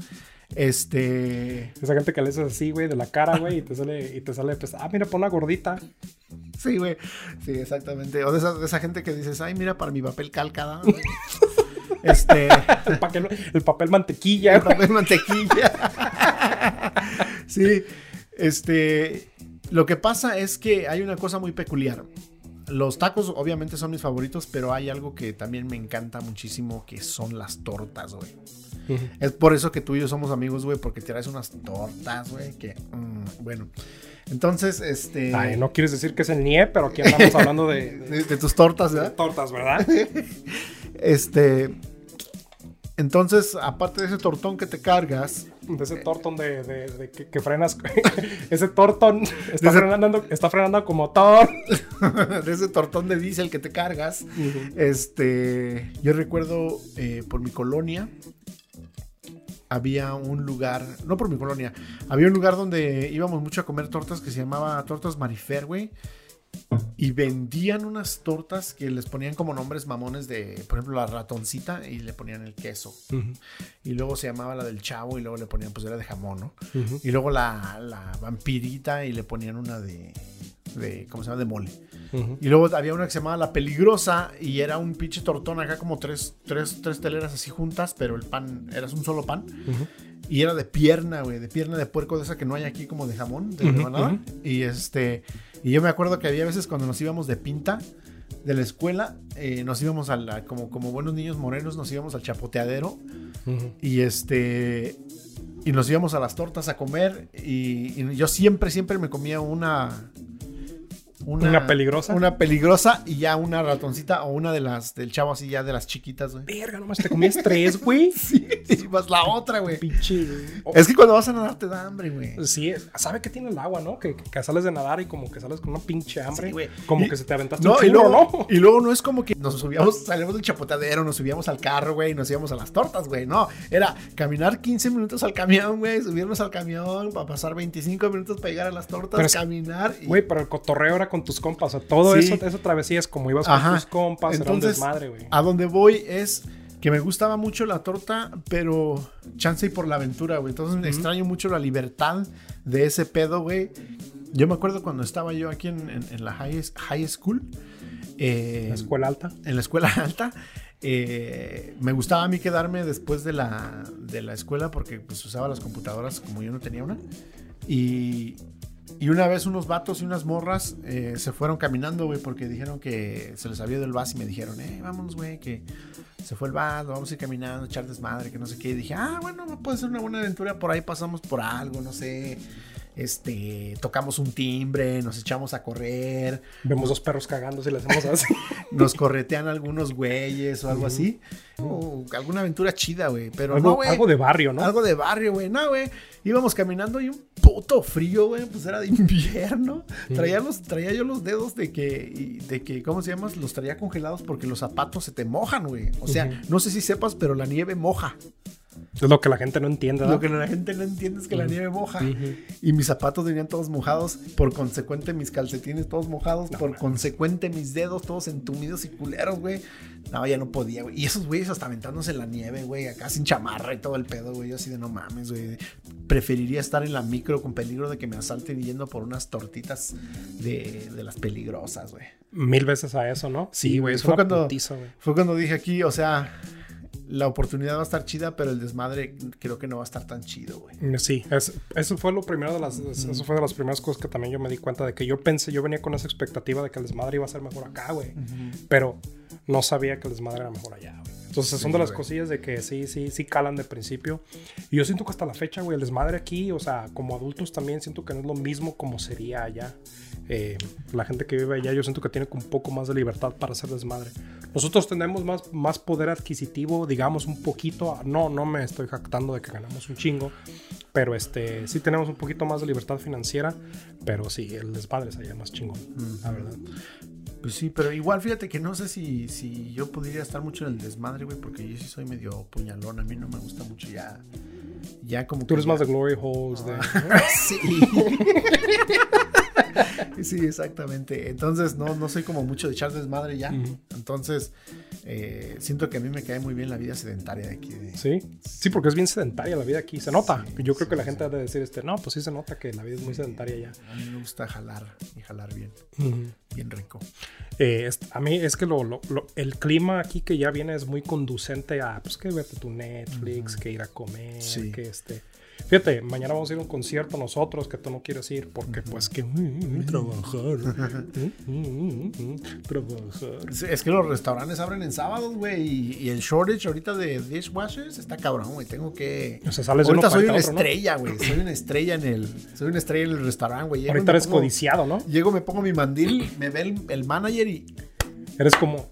B: Este.
A: Esa gente que le haces así, güey, de la cara, güey, y te sale, y te sale, pues, ah, mira, pon una gordita.
B: Sí, güey. Sí, exactamente. O de esa, de esa gente que dices, ay, mira, para mi papel calcada. este.
A: El papel, el papel mantequilla,
B: el papel mantequilla. sí, este, lo que pasa es que hay una cosa muy peculiar. Los tacos obviamente son mis favoritos, pero hay algo que también me encanta muchísimo, que son las tortas, güey. Es por eso que tú y yo somos amigos, güey, porque traes unas tortas, güey, que, mm, bueno. Entonces, este...
A: Ay, no quieres decir que es el NIE, pero aquí andamos hablando de, de-
B: de, de tus tortas,
A: de
B: ¿verdad?
A: tortas, ¿verdad?
B: Este... Entonces, aparte de ese tortón que te cargas,
A: De ese tortón de, de- de que, que frenas. ese tortón está,
B: ese-
A: frenando, está frenando como motor.
B: de ese tortón de diésel que te cargas, este, yo recuerdo eh, por mi colonia, había un lugar, no por mi colonia, había un lugar donde íbamos mucho a comer tortas que se llamaba Tortas Marifer, güey. Y vendían unas tortas que les ponían como nombres mamones de, por ejemplo, la ratoncita y le ponían el queso. Y luego se llamaba la del chavo y luego le ponían, pues era de jamón, ¿no? Y luego la, la vampirita y le ponían una de, de, ¿cómo se llama? De mole. Y luego había una que se llamaba La Peligrosa y era un pinche tortón acá como tres, tres, tres teleras así juntas, pero el pan, era un solo pan. Y era de pierna, güey, de pierna de puerco de esa que no hay aquí como de jamón, de
A: ujú.
B: Y este, y yo me acuerdo que había veces cuando nos íbamos de pinta de la escuela, eh, nos íbamos a la, como, como buenos niños morenos, nos íbamos al chapoteadero y este, y nos íbamos a las tortas a comer y, y yo siempre, siempre me comía una...
A: Una peligrosa.
B: Una peligrosa y ya una ratoncita o una de las del chavo así ya de las chiquitas, güey.
A: Verga, nomás te comías tres, güey.
B: Sí, y más la otra, güey.
A: Pinche. Oh,
B: Es que cuando vas a nadar te da hambre, güey.
A: Sí, sabe que tiene el agua, ¿no? Que, que sales de nadar y como que sales con una pinche hambre.
B: Sí,
A: como
B: Y-
A: que se te aventaste
B: No,
A: un
B: y luego,
A: ¿no?
B: y luego no es como que nos subíamos, salimos del chapoteadero, nos subíamos al carro, güey, y nos íbamos a las tortas, güey. No, era caminar 15 minutos al camión, güey, subirnos al camión para pasar 25 minutos para llegar a las tortas,
A: Pero
B: caminar. Y,
A: Güey, pero el cotorreo era con tus compas. O sea, todo
B: Sí.
A: eso, esa travesía es como ibas con
B: Ajá.
A: tus compas, era un
B: Entonces,
A: desmadre, güey.
B: a donde voy es que me gustaba mucho la torta, pero chance y por la aventura, güey. Entonces extraño mucho la libertad de ese pedo, güey. Yo me acuerdo cuando estaba yo aquí en, en- en la high, high school. eh,
A: La escuela alta.
B: en la escuela alta. eh, me gustaba a mí quedarme después de la, de la escuela porque pues usaba las computadoras como yo no tenía una. Y, y una vez unos vatos y unas morras eh, se fueron caminando, güey, porque dijeron que se les había ido el bus y me dijeron, eh, vámonos, güey, que se fue el bus, vamos a ir caminando, echar desmadre, que no sé qué. Y dije, ah, bueno, puede ser una buena aventura, por ahí pasamos por algo, no sé. Este, tocamos un timbre, nos echamos a correr,
A: Vemos dos perros cagando y le hacemos así.
B: nos corretean algunos güeyes o algo así. O alguna aventura chida, güey. Pero
A: algo,
B: no, güey.
A: algo de barrio, ¿no?
B: Algo de barrio, güey. No, güey. Íbamos caminando y un puto frío, güey. Pues era de invierno. Traía, los, traía yo los dedos de que, de que, ¿cómo se llama? Los traía congelados porque los zapatos se te mojan, güey. O sea, no sé si sepas, pero la nieve moja.
A: Es lo que la gente no entiende, ¿no?
B: Lo que la gente no entiende es que la nieve moja. Y mis zapatos venían todos mojados. Por consecuente, mis calcetines todos mojados.
A: No,
B: por
A: mames.
B: consecuente, mis dedos todos entumidos y culeros, güey. No, ya no podía, güey. Y esos güeyes hasta aventándose en la nieve, güey. Acá sin chamarra y todo el pedo, güey. Yo así de no mames, güey. Preferiría estar en la micro con peligro de que me asalten yendo por unas tortitas de, de las peligrosas, güey.
A: Mil veces a eso, ¿no? Sí, güey.
B: Fue cuando-
A: putiza.
B: Fue cuando dije aquí, o sea, la oportunidad va a estar chida, pero el desmadre creo que no va a estar tan chido, güey.
A: Sí, es- eso fue lo primero de las, eso fue de las primeras cosas que también yo me di cuenta de que yo pensé, yo venía con esa expectativa de que el desmadre iba a ser mejor acá, güey. Pero no sabía que el desmadre era mejor allá, güey. Entonces son
B: Sí,
A: de las
B: güey.
A: cosillas de que sí, sí, sí calan de principio. Y yo siento que hasta la fecha, güey, el desmadre aquí, o sea, como adultos también siento que no es lo mismo como sería allá. Eh, la gente que vive allá, yo siento que tiene un poco más de libertad para hacer desmadre. Nosotros tenemos más, más poder adquisitivo, digamos, un poquito. No, no me estoy jactando de que ganamos un chingo, pero este, sí tenemos un poquito más de libertad financiera. Pero sí, el desmadre es allá más chingón, la verdad.
B: Pues sí, pero igual fíjate que no sé si, si yo podría estar mucho en el desmadre, güey, porque yo sí soy medio puñalón. A mí no me gusta mucho ya. Ya como
A: Tú eres
B: ya-
A: más de Glory Holes, de...
B: sí. sí, exactamente. Entonces, no, no soy como mucho de echar desmadre ya. Entonces, eh, siento que a mí me cae muy bien la vida sedentaria de aquí. de-
A: Sí, sí, porque es bien sedentaria la vida aquí. Se nota. Yo creo que la gente ha de decir, este, no, pues sí se nota que la vida es muy sedentaria ya.
B: A mí me gusta jalar y jalar bien, bien rico.
A: Eh, es- a mí es que lo, lo- lo- el clima aquí que ya viene es muy conducente a, pues, que verte tu Netflix, que ir a comer,
B: Sí.
A: que este... Fíjate, mañana vamos a ir a un concierto nosotros que tú no quieres ir porque pues que mm, mm, trabajar, Mm, trabajar.
B: Sí, Es que los restaurantes abren en sábados, güey, y, y el shortage ahorita de dishwashers está cabrón, güey. Tengo que.
A: O sea, sales de
B: Ahorita soy una estrella, güey. Soy una estrella en el. Soy una estrella en el restaurante, güey.
A: Ahorita eres
B: pongo-
A: codiciado, ¿no?
B: Llego, me pongo mi mandil, me ve el, el manager y.
A: Eres como,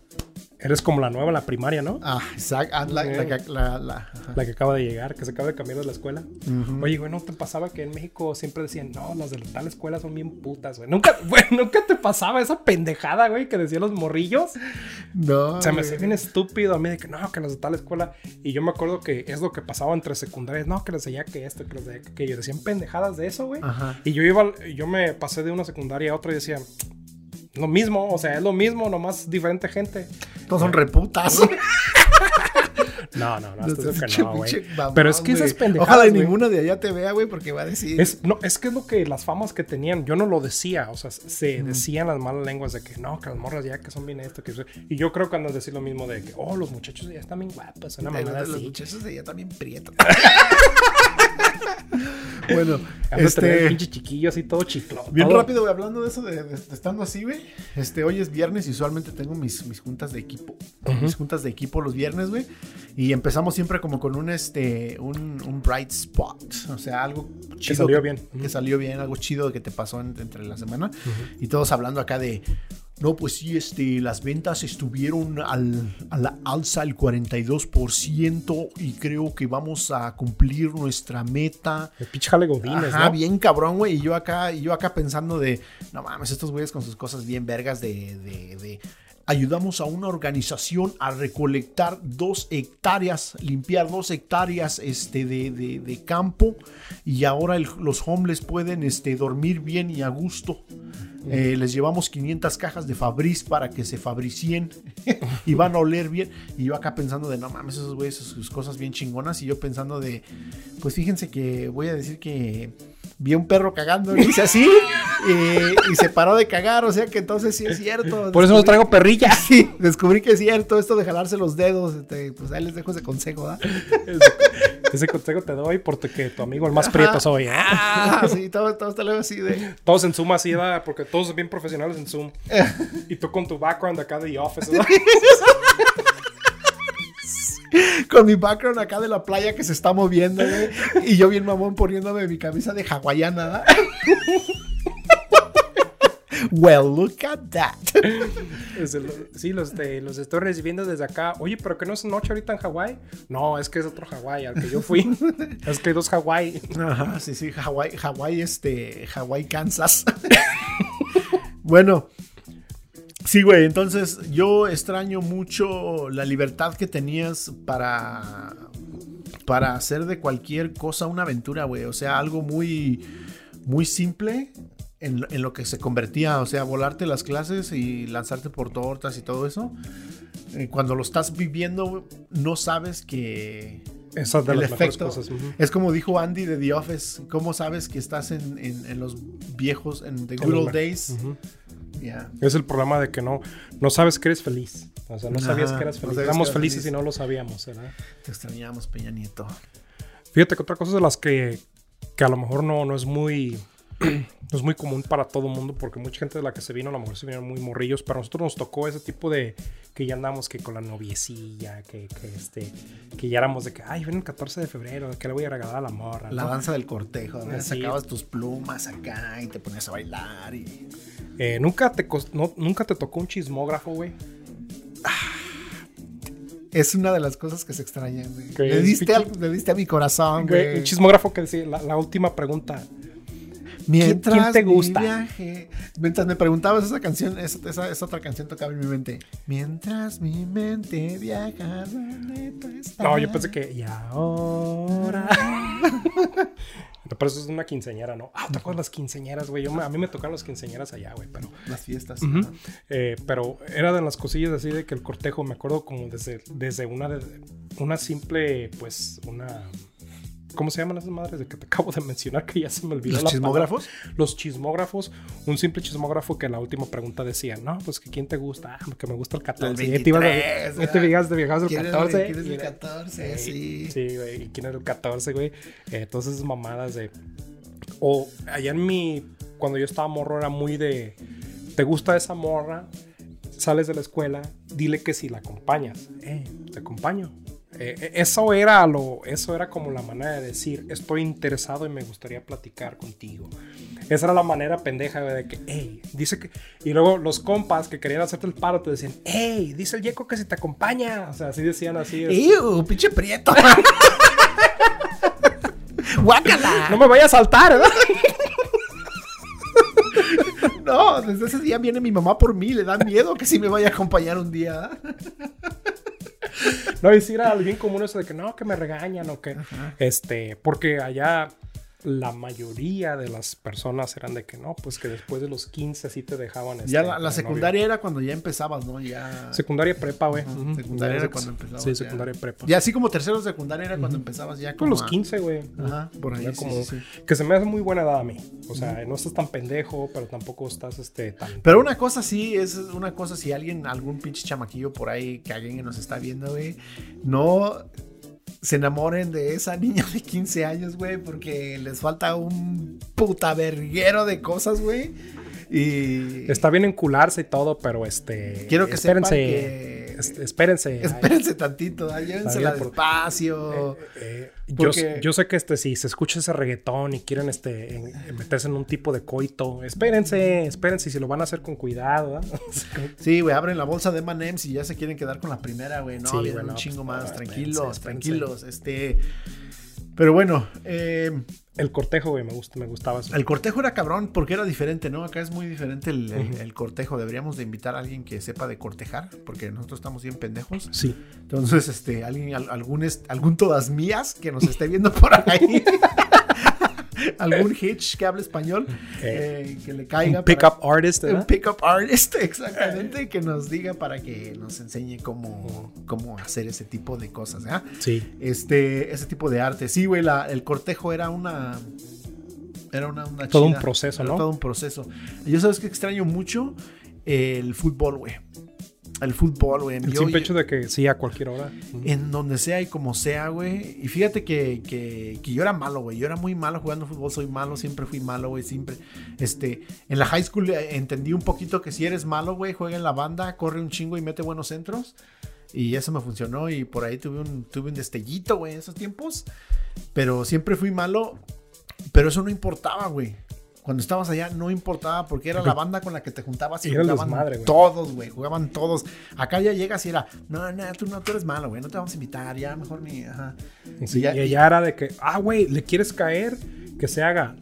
A: Eres como la nueva la primaria, ¿no?
B: Ah, exacto. Ah, la, la, que- la-
A: que acaba de llegar, que se acaba de cambiar de la escuela. Oye, güey, ¿no te pasaba que en México siempre decían, no, las de tal escuela son bien putas, güey? Nunca, güey, nunca te pasaba esa pendejada, güey, que decían los morrillos.
B: No.
A: Se me
B: güey.
A: hacía bien estúpido a mí de que no, que las de tal escuela. Y yo me acuerdo que es lo que pasaba entre secundarias. No, que les decía que esto, que les decía que aquello. Decían pendejadas de eso, güey.
B: Ajá.
A: Y yo iba, yo me pasé de una secundaria a otra y decía, lo mismo, o sea, es lo mismo, nomás diferente gente.
B: Todos son reputas.
A: No, no, no, eso
B: Pinche-
A: que no, güey. Pero es que esas pendejadas.
B: Ojalá y ninguna de allá te vea, güey, porque va a decir.
A: Es, no, es que es lo que las famas que tenían, yo no lo decía, o sea, se decían las malas lenguas de que no, que las morras ya que son bien esto, que. Y yo creo que andan a decir lo mismo de que, oh, los muchachos ya están bien guapos, una mamada
B: los muchachos de allá también prietos. bueno, este.
A: pinche chiquillo así todo chiclo.
B: Bien
A: todo-
B: rápido, güey, hablando de eso, de, de- de estando así, güey. Este, hoy es viernes y usualmente tengo mis, mis juntas de equipo. Mis juntas de equipo los viernes, güey. Y empezamos siempre como con un, este, un, un bright spot. O sea, algo chido.
A: salió bien.
B: Que salió bien, algo chido que te pasó en- entre la semana. Y todos hablando acá de... No, pues sí, este, las ventas estuvieron al, a la alza el 42% y creo que vamos a cumplir nuestra meta.
A: El pinche jale Godines,
B: Ajá,
A: ¿no?
B: bien cabrón, güey. Y yo acá, y yo acá pensando de, no mames, estos güeyes con sus cosas bien vergas de, de, de- ayudamos a una organización a recolectar dos hectáreas, limpiar dos hectáreas este, de, de- de campo y ahora el- los homeless pueden este, dormir bien y a gusto. Eh, les llevamos 500 cajas de Fabriz para que se fabricien y van a oler bien. Y yo acá pensando de, no mames, esos güeyes, sus, sus cosas bien chingonas. Y yo pensando de, pues fíjense que voy a decir que vi un perro cagando, y hice así, y se paró de cagar, o sea que entonces sí es cierto.
A: Por eso los
B: Descubrí-
A: traigo perrilla.
B: Sí, descubrí que es cierto esto de jalarse los dedos, este, pues ahí les dejo ese consejo, ¿verdad?
A: Ese consejo te doy porque tu amigo el más prieto soy. ¿eh?
B: Ah, sí, todo, todo así de...
A: Todos en Zoom así, ¿verdad? Porque todos son bien profesionales en Zoom. y tú con tu background acá de The Office.
B: Con mi background acá de la playa que se está moviendo, güey, y yo bien mamón poniéndome mi camisa de hawaiana. Well, look at that.
A: Sí, los, de, los estoy recibiendo desde acá. Oye, ¿pero que no es noche ahorita en Hawái? No, es que es otro Hawái al que yo fui. es que hay dos Hawái.
B: Ajá, sí, sí, Hawái, Hawái, este, Hawái, Kansas. bueno, sí, güey, entonces yo extraño mucho la libertad que tenías para, para hacer de cualquier cosa una aventura, güey. O sea, algo muy, muy simple. En, en lo que se convertía, o sea, volarte las clases y lanzarte por tortas y todo eso. Eh, cuando lo estás viviendo, no sabes que,
A: Esa es de
B: el
A: las
B: efecto.
A: cosas. ujú.
B: Es como dijo Andy de The Office. ¿Cómo sabes que estás en, en- en los viejos, en The Good Old Days?
A: Ujú.
B: Yeah.
A: Es el problema de que no, no sabes que eres feliz. O sea, no sabías que eras
B: no
A: feliz.
B: sabías
A: Éramos felices
B: feliz.
A: y no lo sabíamos, ¿verdad?
B: Te extrañamos, Peña Nieto.
A: Fíjate que otra cosa de las que, que a lo mejor no, no es muy no es muy común para todo el mundo porque mucha gente de la que se vino a lo mejor se vinieron muy morrillos, pero a nosotros nos tocó ese tipo de que ya andamos que con la noviecilla, que, que este que ya éramos de que ay, viene el 14 de febrero, que le voy a regalar a la morra.
B: La
A: ¿no?
B: danza del cortejo. ¿no?
A: Sí.
B: Sacabas tus plumas acá y te ponías a bailar. Y...
A: Eh, nunca te no- nunca te tocó un chismógrafo, güey.
B: Es una de las cosas que se extrañan, güey.
A: ¿Qué
B: Le diste, al- le diste a mi corazón,
A: Güey,
B: güey.
A: Un chismógrafo que decía la, la última pregunta.
B: Mientras
A: ¿Quién te
B: mi
A: gusta?
B: viaje- Mientras me preguntabas esa canción, esa, esa- esa otra canción tocaba en mi mente. Mientras mi mente viaja donde tú estás.
A: No, yo pensé que y ahora. Pero eso es una quinceañera, ¿no? Ah, ¿te acuerdas las quinceañeras, güey? Yo a mí me tocaron las quinceañeras allá, güey, pero...
B: Las fiestas.
A: Eh, pero era de las cosillas así de que el cortejo, me acuerdo como desde, desde una, de- una simple, pues, una... ¿Cómo se llaman esas madres de que te acabo de mencionar que ya se me olvidó
B: ¿Los
A: la
B: chismógrafos?
A: palabra? Los chismógrafos. Un simple chismógrafo que en la última pregunta decía, no, pues que quién te gusta, ah, que me gusta el 14.
B: El
A: Y te ibas a-
B: 23,
A: y te ibas de viajar el
B: ¿Quién es el-
A: 14.
B: quién es el
A: y era-
B: 14? Sí.
A: Sí, güey. ¿Y quién era el 14, güey? Eh, entonces, esas mamadas de. O allá en mi. Cuando yo estaba morro, era muy de. ¿Te gusta esa morra? Sales de la escuela, dile que si la acompañas. Eh, te acompaño. Eh, eso era lo, eso era como la manera de decir, estoy interesado y me gustaría platicar contigo. Esa era la manera pendeja de que, hey, dice que. Y luego los compas que querían hacerte el paro te decían, hey, dice el Yeco que se te acompaña. O sea, así decían así.
B: ¡Ew! ¡Pinche prieto! ¡Guácala!
A: No me vaya a saltar, ¿verdad?
B: No, desde ese día viene mi mamá por mí, le da miedo que sí me vaya a acompañar un día.
A: No, y si era bien común eso de que no, que me regañan o que. Este, porque allá la mayoría de las personas eran de que no, pues que después de los 15 sí te dejaban.
B: ya
A: este,
B: la, la secundaria era cuando ya empezabas, ¿no? Ya.
A: Secundaria y prepa, güey.
B: Secundaria era
A: Ya,
B: cuando empezabas.
A: Sí,
B: ya.
A: secundaria y prepa.
B: Ya así como tercero secundaria era cuando empezabas ya
A: Con
B: como
A: los
B: a-
A: 15, güey.
B: Ajá, por ahí.
A: Ya
B: sí,
A: como-
B: sí, sí.
A: Que se me hace muy buena edad a mí. O sea, no estás tan pendejo, pero tampoco estás este, tan.
B: Pero una cosa sí, es una cosa si alguien, algún pinche chamaquillo por ahí que alguien que nos está viendo, güey, no se enamoren de esa niña de 15 años, güey, porque les falta un puta verguero de cosas, güey. Y
A: Está bien encularse y todo, pero este.
B: Quiero que
A: espérense.
B: que-
A: espérense.
B: espérense tantito, ¿eh? llévensela
A: Está bien, por-
B: despacio.
A: Eh, yo,
B: Porque-
A: yo sé que este, si se escucha ese reggaetón y quieren este, en- en meterse en un tipo de coito, espérense, espérense, y si lo van a hacer con cuidado. ¿verdad?
B: Sí, güey, abren la bolsa de M&M's y ya se quieren quedar con la primera, güey. No,
A: Sí, güey,
B: un chingo
A: pues,
B: más. tranquilos,
A: espérense, espérense.
B: tranquilos. Este. Pero bueno, eh,
A: El cortejo, güey, me, gusta, me gustaba eso.
B: el cortejo era cabrón porque era diferente, ¿no? Acá es muy diferente el, el- el cortejo. Deberíamos de invitar a alguien que sepa de cortejar, porque nosotros estamos bien pendejos.
A: Sí.
B: Entonces, este, alguien, al- algún, algún todas mías que nos esté viendo por ahí. algún hitch que hable español, eh, que le caiga.
A: Un pickup artist,
B: un
A: ¿verdad?
B: pick-up artist, exactamente, que nos diga para que nos enseñe cómo, cómo hacer ese tipo de cosas, ¿ya?
A: Sí.
B: Este, ese tipo de arte. Sí, güey, la- el cortejo era una... Era una, una
A: Todo un proceso,
B: Era
A: ¿no?
B: Todo un proceso. Yo sabes que extraño mucho el fútbol, güey. El fútbol, güey.
A: El simple de que sí, a cualquier hora.
B: en donde sea y como sea, güey. Y fíjate que, que, que yo era malo, güey. Yo era muy malo jugando fútbol, soy malo, siempre fui malo, güey. Siempre. Este, en la high school eh, entendí un poquito que si eres malo, güey, juega en la banda, corre un chingo y mete buenos centros. Y eso me funcionó y por ahí tuve un, tuve un destellito, güey, en esos tiempos. Pero siempre fui malo. Pero eso no importaba, güey. Cuando estabas allá no importaba porque era la banda con la que te juntabas y jugaban
A: güey.
B: todos, güey. Jugaban todos. Acá ya llegas y era, no, no, tú no, tú eres malo, güey. No te vamos a invitar, ya mejor ni, ajá.
A: Sí,
B: Y ya-
A: y ella era de que, ah, güey, ¿le quieres caer? Que se haga.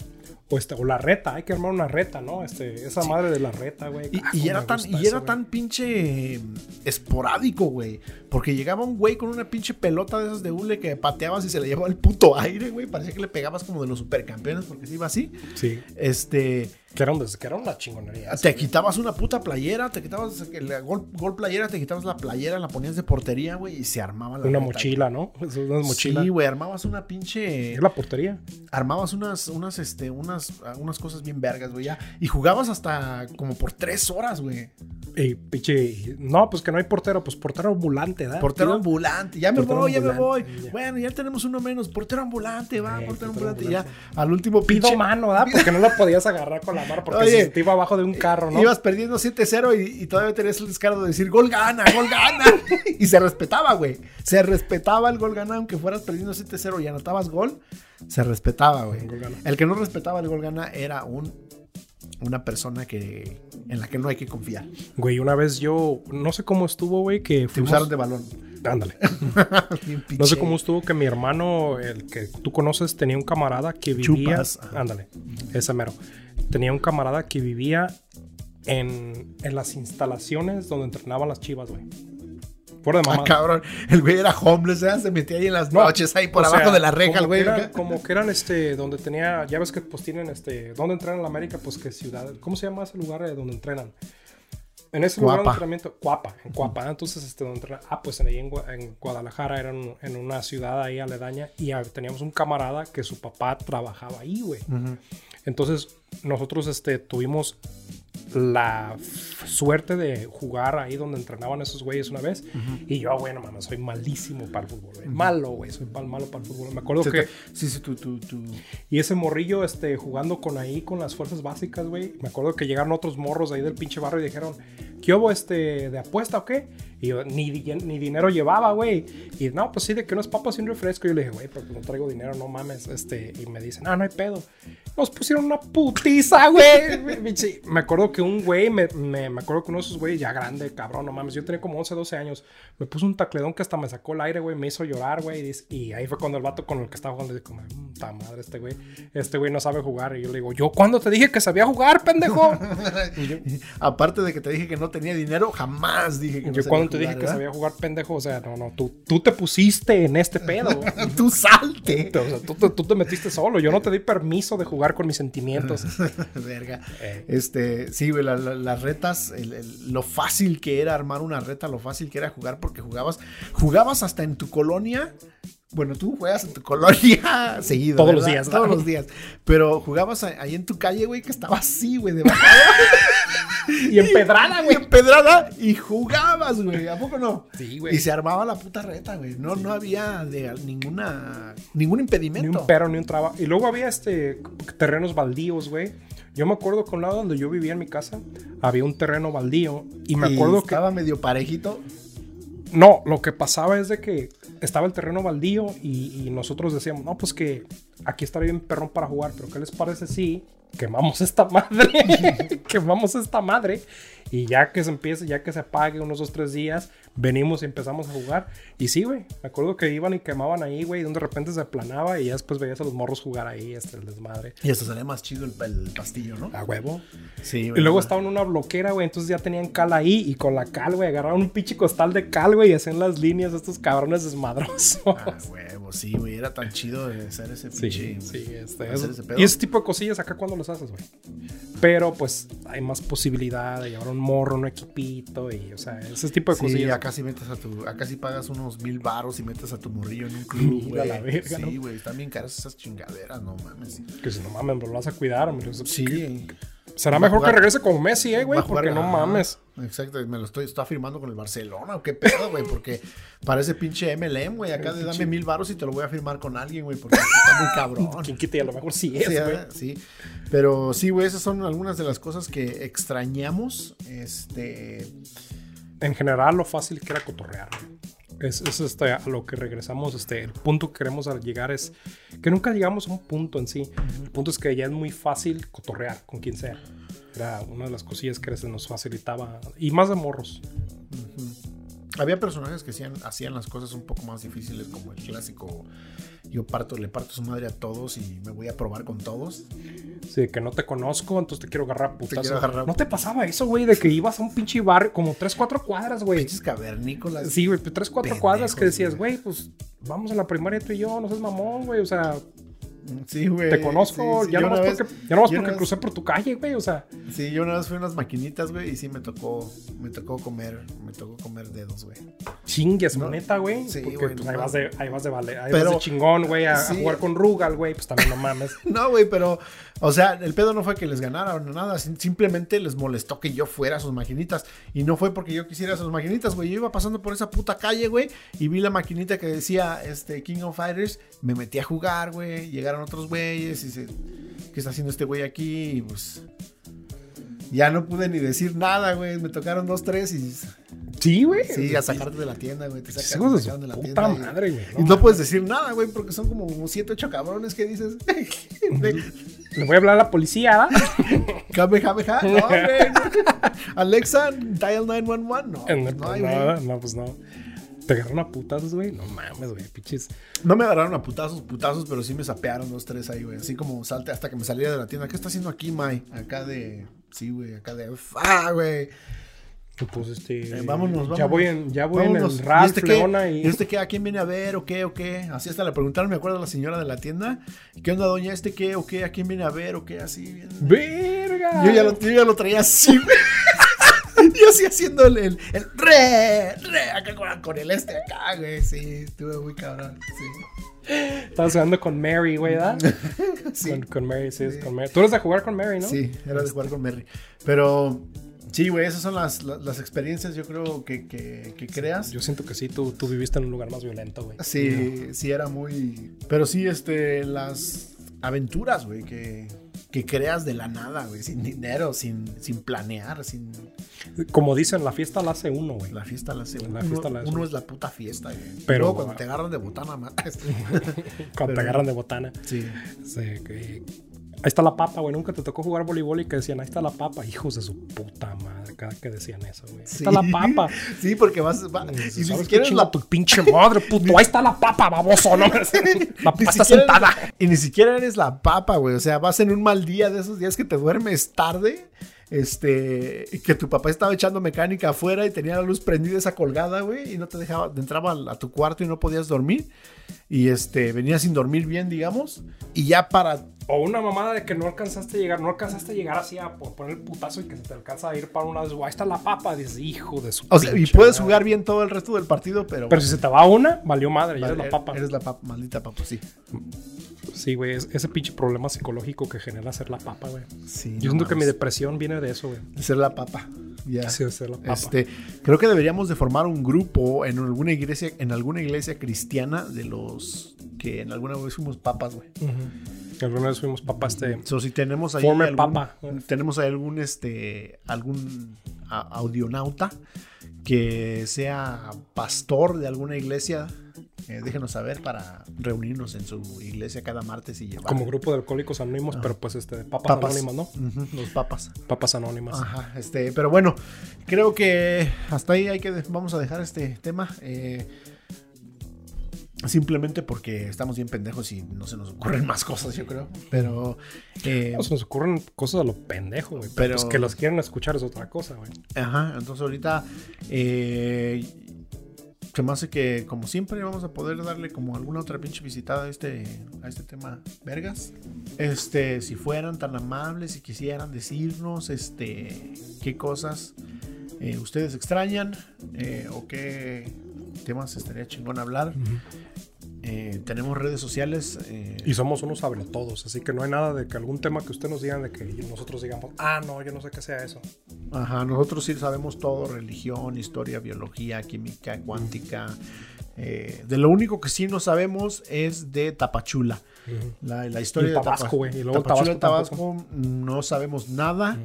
A: O, este, o la reta, hay que armar una reta, ¿no? Este, esa madre de la reta, güey.
B: Y,
A: Ah,
B: y era tan, y
A: eso,
B: era tan pinche esporádico, güey. Porque llegaba un güey con una pinche pelota de esas de hule que pateabas y se le llevaba el puto aire, güey. Parecía que le pegabas como de los supercampeones porque se iba así.
A: Sí,
B: Este,
A: que era, un que era una chingonería.
B: te
A: güey.
B: quitabas una puta playera, te quitabas el gol, gol playera, te quitabas la playera, la ponías de portería, güey, y se armaba la
A: Una
B: reta,
A: mochila, ¿no? Una mochila.
B: Sí, güey, armabas una pinche
A: es la portería.
B: armabas unas, unas, este, unas, unas cosas bien vergas, güey, ya. Y jugabas hasta como por tres horas, güey.
A: Y pinche. No, pues que no hay portero, pues portero ambulante, ¿verdad?
B: Portero ambulante, ya me
A: Portero
B: voy, ya me voy.
A: ya.
B: Bueno, ya tenemos uno menos. Portero ambulante, va,
A: Eh,
B: portero
A: portero
B: ambulante. Ya, al último
A: Pido
B: pinche-
A: mano, ¿verdad? Porque no la podías agarrar con la porque
B: Oye,
A: se te iba abajo de un carro, ¿no?
B: Ibas perdiendo 7-0 y, y todavía tenías el descaro de decir gol gana, gol gana. y se respetaba, güey. Se respetaba el gol gana, aunque fueras perdiendo 7-0 y anotabas gol, se respetaba, güey.
A: El.
B: El que no respetaba el gol gana era un, una persona que, en la que no hay que confiar.
A: Güey, una vez yo. No sé cómo estuvo, güey, que
B: Te
A: fuimos.
B: usaron de balón.
A: Ándale. No sé cómo estuvo que mi hermano, el que tú conoces, tenía un camarada que vivía.
B: Chupas.
A: Ándale, ese mero. Tenía un camarada que vivía en, en las instalaciones donde entrenaban las chivas, güey. Fuera de
B: Ah,
A: mamá.
B: cabrón. El güey era homeless, ¿eh? se metía ahí en las noches, ahí por abajo
A: sea,
B: de la reja, el güey.
A: que como que eran este, donde tenía, ya ves que pues tienen este, donde entrenan en la América, pues que ciudad, ¿cómo se llama ese lugar eh, donde entrenan? En ese lugar de entrenamiento, Cuapa, en Cuapa, entonces este, donde entrenan, ah, pues en, ahí en, Gua- en Guadalajara, era en, en una ciudad ahí aledaña, y ah, teníamos un camarada que su papá trabajaba ahí, güey.
B: Ujú.
A: Entonces, nosotros este, tuvimos la suerte de jugar ahí donde entrenaban esos güeyes una vez. Y yo, bueno, mamá, soy malísimo para el fútbol, güey. Malo, güey, soy mal- malo para el fútbol. Me acuerdo
B: Sí,
A: que...
B: Sí, sí, tú, tú, tú.
A: Y ese morrillo, este, jugando con ahí, con las fuerzas básicas, güey. Me acuerdo que llegaron otros morros ahí del pinche barrio y dijeron, ¿qué hubo este de apuesta o qué? Y yo, ni, ni dinero llevaba, güey. Y no, pues sí, de que unas papas y un refresco. Y yo le dije, güey, pero no traigo dinero, no mames. Este, y me dicen, ah, no hay pedo. Nos pusieron una putiza, güey. Me acuerdo que un güey, me, me, me acuerdo que uno de esos güeyes ya grande, cabrón, no mames. Yo tenía como 11, 12 años. Me puso un tacledón que hasta me sacó el aire, güey. Me hizo llorar, güey. Y, ahí fue cuando el vato con el que estaba jugando, dijo, puta madre, este güey. Este güey no sabe jugar. Y yo le digo, ¿yo cuándo te dije que sabía jugar, pendejo? Yo,
B: Aparte de que te dije que no tenía dinero, jamás dije que no
A: yo
B: sabía
A: te dije que
B: ¿verdad?
A: sabía jugar, pendejo, o sea, no, no, tú, tú te pusiste en este pedo.
B: Tú salte.
A: O sea, tú, tú te metiste solo. Yo no te di permiso de jugar con mis sentimientos.
B: Verga.
A: Eh.
B: Este, sí, güey, la- la- las retas, el- el- lo fácil que era armar una reta, lo fácil que era jugar, porque jugabas, jugabas hasta en tu colonia. Bueno, tú juegas en tu colonia seguido.
A: Todos los
B: ¿verdad?
A: días,
B: Todos
A: ¿no?
B: los días. Pero jugabas ahí en tu calle, güey, que estaba así, güey, de bajada.
A: Y empedrada,
B: y
A: güey.
B: empedrada y jugabas, güey. ¿A poco no?
A: Sí, güey.
B: Y se armaba la puta reta, güey. No, no había de ninguna, ningún
A: Ni
B: impedimento.
A: un pero, ni un traba. Y luego había este terrenos baldíos, güey. Yo me acuerdo que un lado donde yo vivía en mi casa había un terreno baldío. Y me
B: Y
A: acuerdo que.
B: estaba medio parejito.
A: No, lo que pasaba es de que estaba el terreno baldío y, y nosotros decíamos, no, pues que aquí estaría bien perrón para jugar, pero ¿qué les parece si quemamos esta madre? quemamos esta madre. Y ya que se empiece, ya que se apague unos dos, tres días, venimos y empezamos a jugar. Y sí, güey, me acuerdo que iban y quemaban ahí, güey, y de repente se aplanaba y ya después veías a los morros jugar ahí, este, el desmadre.
B: Y hasta salía más chido el, el pastillo, ¿no?
A: A huevo.
B: Sí,
A: Y luego estaba en una bloquera, güey. Entonces ya tenían cal ahí. Y con la cal, güey, agarraron un pinche costal de cal, güey. Y hacían las líneas de estos cabrones desmadrosos.
B: Ah, huevo, sí, güey. Era tan chido de hacer ese
A: Sí,
B: pinche.
A: sí, este,
B: hacer ese pedo.
A: y ese tipo de cosillas acá cuando los haces, güey. Pero pues hay más posibilidad de llevar un morro, un equipito y, o sea, ese tipo de
B: Sí,
A: cosillas.
B: acá sí metes a tu, acá sí pagas unos mil baros y metes a tu morrillo en un club, güey.
A: la verga,
B: Sí,
A: ¿no?
B: güey, están bien caras esas chingaderas, no mames.
A: Que si no mames, me lo vas a cuidar, hombre.
B: Sí.
A: Será mejor que regrese como Messi, eh, güey, porque no mames.
B: Exacto, me lo estoy, está firmando con el Barcelona o qué pedo, güey, porque parece pinche MLM, güey, acá de dame mil baros y te lo voy a firmar con alguien, güey, porque está muy cabrón.
A: Quien quite, a lo mejor sí es,
B: Sí,
A: güey.
B: ¿verdad? sí. Pero sí, güey, esas son algunas de las cosas que extrañamos. Este.
A: En general lo fácil que era cotorrear. Es, es, este, a lo que regresamos, este, el punto que queremos llegar es que nunca llegamos a un punto en sí. El punto es que ya es muy fácil cotorrear con quien sea. Era una de las cosillas que se nos facilitaba. Y más de morros.
B: Había personajes que hacían, hacían las cosas un poco más difíciles, como el clásico. Yo parto, le parto su madre a todos y me voy a probar con todos.
A: Sí, que no te conozco, entonces te quiero agarrar putazo.
B: quiero agarrar
A: ¿No te pasaba eso, güey? De que ibas a un pinche barrio, como 3, 4 cuadras, güey.
B: Pinches cavernícolas.
A: Sí, güey, 3, 4
B: Pendejos,
A: cuadras que decías,
B: güey.
A: güey, pues vamos a la primaria tú y yo, no seas mamón, güey. O sea,
B: Sí, güey.
A: te conozco,
B: sí, sí.
A: ya nomás
B: vez-
A: porque, ya nomás porque crucé por tu calle, güey. O sea,
B: Sí, yo una vez fui a unas maquinitas, güey, y sí me tocó, me tocó comer, me tocó comer dedos, güey.
A: chingues,
B: No,
A: neta, güey.
B: sí,
A: porque pues,
B: no
A: ahí, vas de, ahí vas de vale, ahí
B: Pero-
A: vas de chingón, güey, a, a jugar con Rugal, güey. Pues también no mames.
B: No, güey, pero, o sea, el pedo no fue que les ganaran nada, sim- simplemente les molestó que yo fuera a sus maquinitas. Y no fue porque yo quisiera sus maquinitas, güey. Yo iba pasando por esa puta calle, güey, y vi la maquinita que decía, este, King of Fighters. Me metí a jugar, güey. Llegaron otros güeyes y se, ¿qué está haciendo este güey aquí? Y pues, ya no pude ni decir nada, güey. Me tocaron dos, tres y,
A: Sí, güey.
B: sí, a sacarte de la tienda, güey. Te sacan, te sacan de la
A: puta
B: tienda. y-
A: madre, güey.
B: Y no puedes decir nada, güey, porque son como siete, ocho cabrones que dices.
A: Le voy a hablar a la policía, ¿verdad?
B: Kamehameha, no, güey. no. Alexa, dial 911, no. Pues
A: el-
B: no, hay,
A: no,
B: güey.
A: no, pues no. Te agarraron a putazos, güey. No mames, güey, pinches.
B: No me agarraron a putazos, putazos, pero sí me sapearon dos, tres ahí, güey. Así como salte hasta que me saliera de la tienda. ¿Qué está haciendo aquí, Mai? Acá de. Sí, güey, acá de. ¡Ah, güey!
A: Pues este.
B: Eh, vámonos,
A: Ya
B: vámonos.
A: voy en, ya voy en
B: Vámonos.
A: Ralph,
B: este qué?
A: Y.
B: ¿Y este qué? ¿A quién viene a ver o qué o qué? Así hasta le preguntaron, me acuerdo a la señora de la tienda. ¿Qué onda, doña? ¿Este qué o qué? ¿A quién viene a ver o qué? Así. bien.
A: ¡Verga!
B: Yo ya lo, yo ya lo traía así, güey. Yo así haciendo el, el, el re, re, acá con, con el este acá, güey. Sí, estuve muy cabrón. Sí.
A: Estabas jugando con Mary, güey, ¿verdad?
B: Sí,
A: Con, con Mary, sí, con Mary. Tú eres de jugar con Mary, ¿no?
B: sí, era de jugar con Merry. Pero sí, güey, esas son las, las, las experiencias, yo creo, que, que, que creas.
A: Yo siento que sí, tú, tú viviste en un lugar más violento, güey.
B: Sí, sí, era muy. Pero sí, este, las aventuras, güey, que, que creas de la nada, güey, sin dinero, sin, sin planear, sin...
A: Como dicen, la fiesta la hace uno, güey.
B: La fiesta la hace
A: La
B: uno.
A: fiesta la hace
B: uno
A: uno.
B: es la puta fiesta, güey.
A: Pero-
B: Luego cuando te agarran de botana, más.
A: Cuando te agarran de botana.
B: sí.
A: Sí, que- Ahí está la papa, güey. Nunca te tocó jugar voleibol y que decían, ahí está la papa. Hijos de su puta madre, cada que decían eso, güey. Ahí
B: Sí.
A: está la papa.
B: Sí, porque vas... va- y ni
A: ¿Sabes qué
B: siquiera es
A: chinga
B: la...
A: tu pinche madre, puto? Ahí está la papa, baboso, ¿no? La papa
B: Ni
A: está sentada.
B: eres y ni siquiera eres la papa, güey. O sea, vas en un mal día de esos días que te duermes tarde. Este, y que tu papá estaba echando mecánica afuera y tenía la luz prendida esa colgada, güey, y no te dejaba, entraba a tu cuarto y no podías dormir. Y este, venía sin dormir bien, digamos. Y ya para
A: O una mamada de que no alcanzaste a llegar, no alcanzaste a llegar así a po- poner el putazo y que se te alcanza a ir para una vez. Ahí está la papa, dices, hijo de su
B: O sea, y puedes
A: madre".
B: jugar bien todo el resto del partido, pero.
A: Pero si se te va una, valió madre, ya eres la
B: Vale,
A: papa.
B: Eres la papa, maldita papa, sí.
A: Sí, güey, es- ese pinche problema psicológico que genera ser la papa, güey.
B: Sí,
A: Yo
B: no
A: siento que mi depresión viene de eso, güey.
B: De ser la papa. Ya.
A: Sí, de ser la papa.
B: Este, creo que deberíamos de formar un grupo en alguna iglesia, en alguna iglesia cristiana de los que en alguna vez fuimos papas, güey.
A: Ujú. Alguna vez fuimos papa este.
B: So, si tenemos ahí
A: Former
B: algún,
A: papa.
B: tenemos ahí algún este algún a- audionauta que sea pastor de alguna iglesia, eh, déjenos saber para reunirnos en su iglesia cada martes y llevar
A: Como grupo de alcohólicos anónimos, pero pues este, papas,
B: papas
A: anónimas, ¿no?
B: Los papas.
A: Papas anónimas.
B: Ajá, este, pero bueno, creo que hasta ahí hay que vamos a dejar este tema. eh, simplemente porque estamos bien pendejos y no se nos ocurren más cosas, yo creo. Pero, eh,
A: No, se nos ocurren cosas a lo pendejo, güey. Pero,
B: Pero-
A: pues que los quieren escuchar es otra cosa, güey.
B: ajá, entonces ahorita eh, se me hace que, como siempre, vamos a poder darle como alguna otra pinche visitada a este, a este tema, vergas. Este, si fueran tan amables y quisieran decirnos, este, qué cosas eh, ustedes extrañan eh, o qué temas estaría chingón hablar. Eh, tenemos redes sociales. eh,
A: Y somos unos todos, así que no hay nada de que algún tema que usted nos digan de que nosotros digamos, ah, no, yo no sé qué sea eso.
B: Ajá, nosotros sí sabemos todo, religión, historia, biología, química, cuántica. eh, de lo único que sí no sabemos es de Tapachula. La, la historia
A: Y
B: de
A: Tabasco,
B: Tapa-
A: güey, y luego
B: Tapachula,
A: Tabasco
B: Tabasco, no sabemos nada.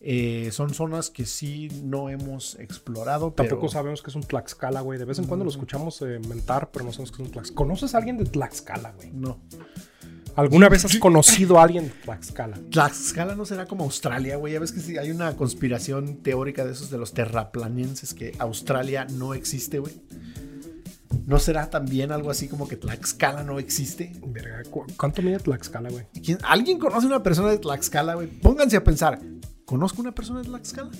B: Eh, son zonas que sí no hemos explorado.
A: Tampoco sabemos que es un Tlaxcala, güey. De vez en cuando lo escuchamos eh, mentar, pero no sabemos que es un Tlaxcala. ¿Conoces a alguien de Tlaxcala, güey?
B: No.
A: ¿Alguna vez has conocido a alguien de Tlaxcala?
B: Tlaxcala no será como Australia, güey. Ya ves que sí, hay una conspiración teórica de esos de los terraplanienses que Australia no existe, güey. ¿No será también algo así como que Tlaxcala no existe?
A: Verga, ¿cu- ¿cuánto mide Tlaxcala, güey?
B: ¿Quién- ¿Alguien conoce una persona de Tlaxcala, güey? Pónganse a pensar. ¿Conozco una persona de Tlaxcala?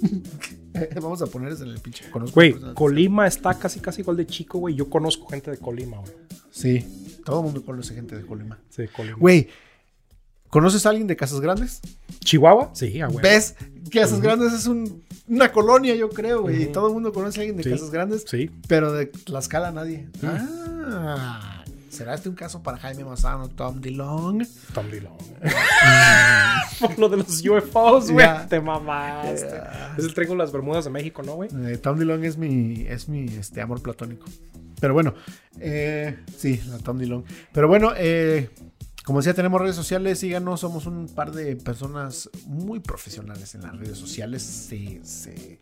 B: Vamos a ponerles en el pinche. ¿Conozco
A: Güey, Colima está casi casi igual de chico, güey. Yo conozco gente de Colima, güey.
B: Sí, todo el mundo conoce gente de Colima.
A: Sí, Colima.
B: Güey, ¿conoces a alguien de Casas Grandes?
A: ¿Chihuahua? Sí, ah, güey.
B: ¿Ves? Casas Grandes es un- una colonia, yo creo, güey. Y
A: Ujú.
B: todo el mundo conoce a alguien de
A: Sí.
B: Casas Grandes.
A: Sí.
B: Pero de Tlaxcala nadie. Ah, ¿será este un caso para Jaime Mazano, Tom DeLong?
A: Tom Dillon. Por lo de los UFOs, güey. Te mamaste. Es el triángulo de las Bermudas de México, ¿no, güey?
B: Eh, Tom DeLong es mi, es mi este, amor platónico. Pero bueno, eh, sí, la Tom DeLong. Pero bueno, eh, como decía, tenemos redes sociales. Síganos, somos un par de personas muy profesionales en las redes sociales. Si, si-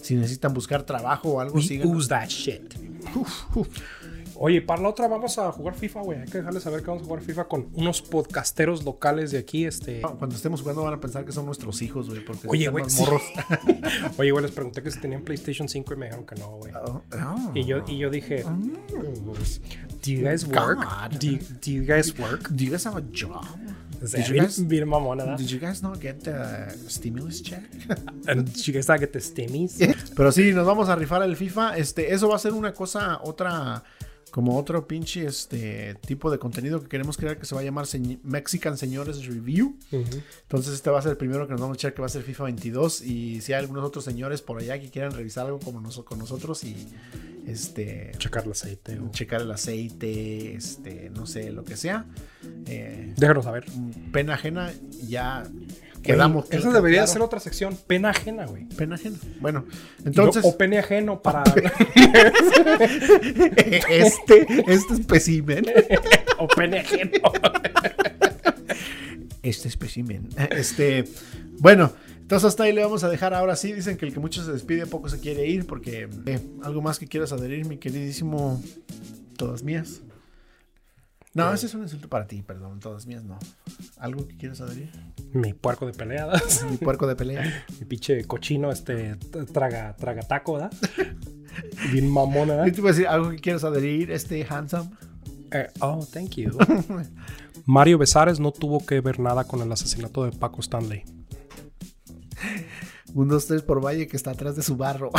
B: si necesitan buscar trabajo o algo,
A: We
B: síganos.
A: ooze that shit. Oye, para la otra vamos a jugar FIFA, güey. Hay que dejarles saber que vamos a jugar FIFA con unos podcasteros locales de aquí, este...
B: Cuando estemos jugando van a pensar que son nuestros hijos, güey. Porque
A: Oye, güey, sí.
B: morros.
A: Oye, güey, les pregunté que si tenían PlayStation 5 y me dijeron que no, güey.
B: Oh, oh.
A: Y yo, y yo dije, do you guys work? Do, you- do you guys work?
B: Do you guys have a job? Did you guys-
A: bien mamona.
B: Did you guys not get the stimulus check?
A: And did you guys not get the stimmies?
B: Pero sí, nos vamos a rifar el FIFA. Este, eso va a ser una cosa, otra, como otro pinche este tipo de contenido que queremos crear que se va a llamar Señ- Mexican Señores Review. Entonces este va a ser el primero que nos vamos a echar que va a ser FIFA 22 y si hay algunos otros señores por allá que quieran revisar algo como noso- con nosotros y este
A: Checar el aceite. o-
B: checar el aceite, este, no sé, lo que sea. eh,
A: Déjanos saber.
B: pena ajena, ya quedamos.
A: Esa debería
B: claro.
A: ser otra sección. Pena ajena, güey.
B: Pena ajena. Bueno, entonces.
A: o pene ajeno para.
B: este, este espécimen.
A: o pene ajeno.
B: este espécimen. Este, bueno, entonces hasta ahí le vamos a dejar. Ahora sí, dicen que el que mucho se despide, poco se quiere ir, porque eh, algo más que quieras adherir, mi queridísimo, todas mías. No, ese es un insulto para ti, perdón, todas mías no. ¿Algo que quieras adherir?
A: Mi puerco de peleadas.
B: Mi puerco de pelea.
A: Mi pinche cochino, este, traga, traga taco, ¿verdad? Bien mamona.
B: Yo te iba a decir algo que quieras adherir, este handsome.
A: Eh, oh, thank you. Mario Besares no tuvo que ver nada con el asesinato de Paco Stanley.
B: Un 2, 3 por Valle que está atrás de su barro.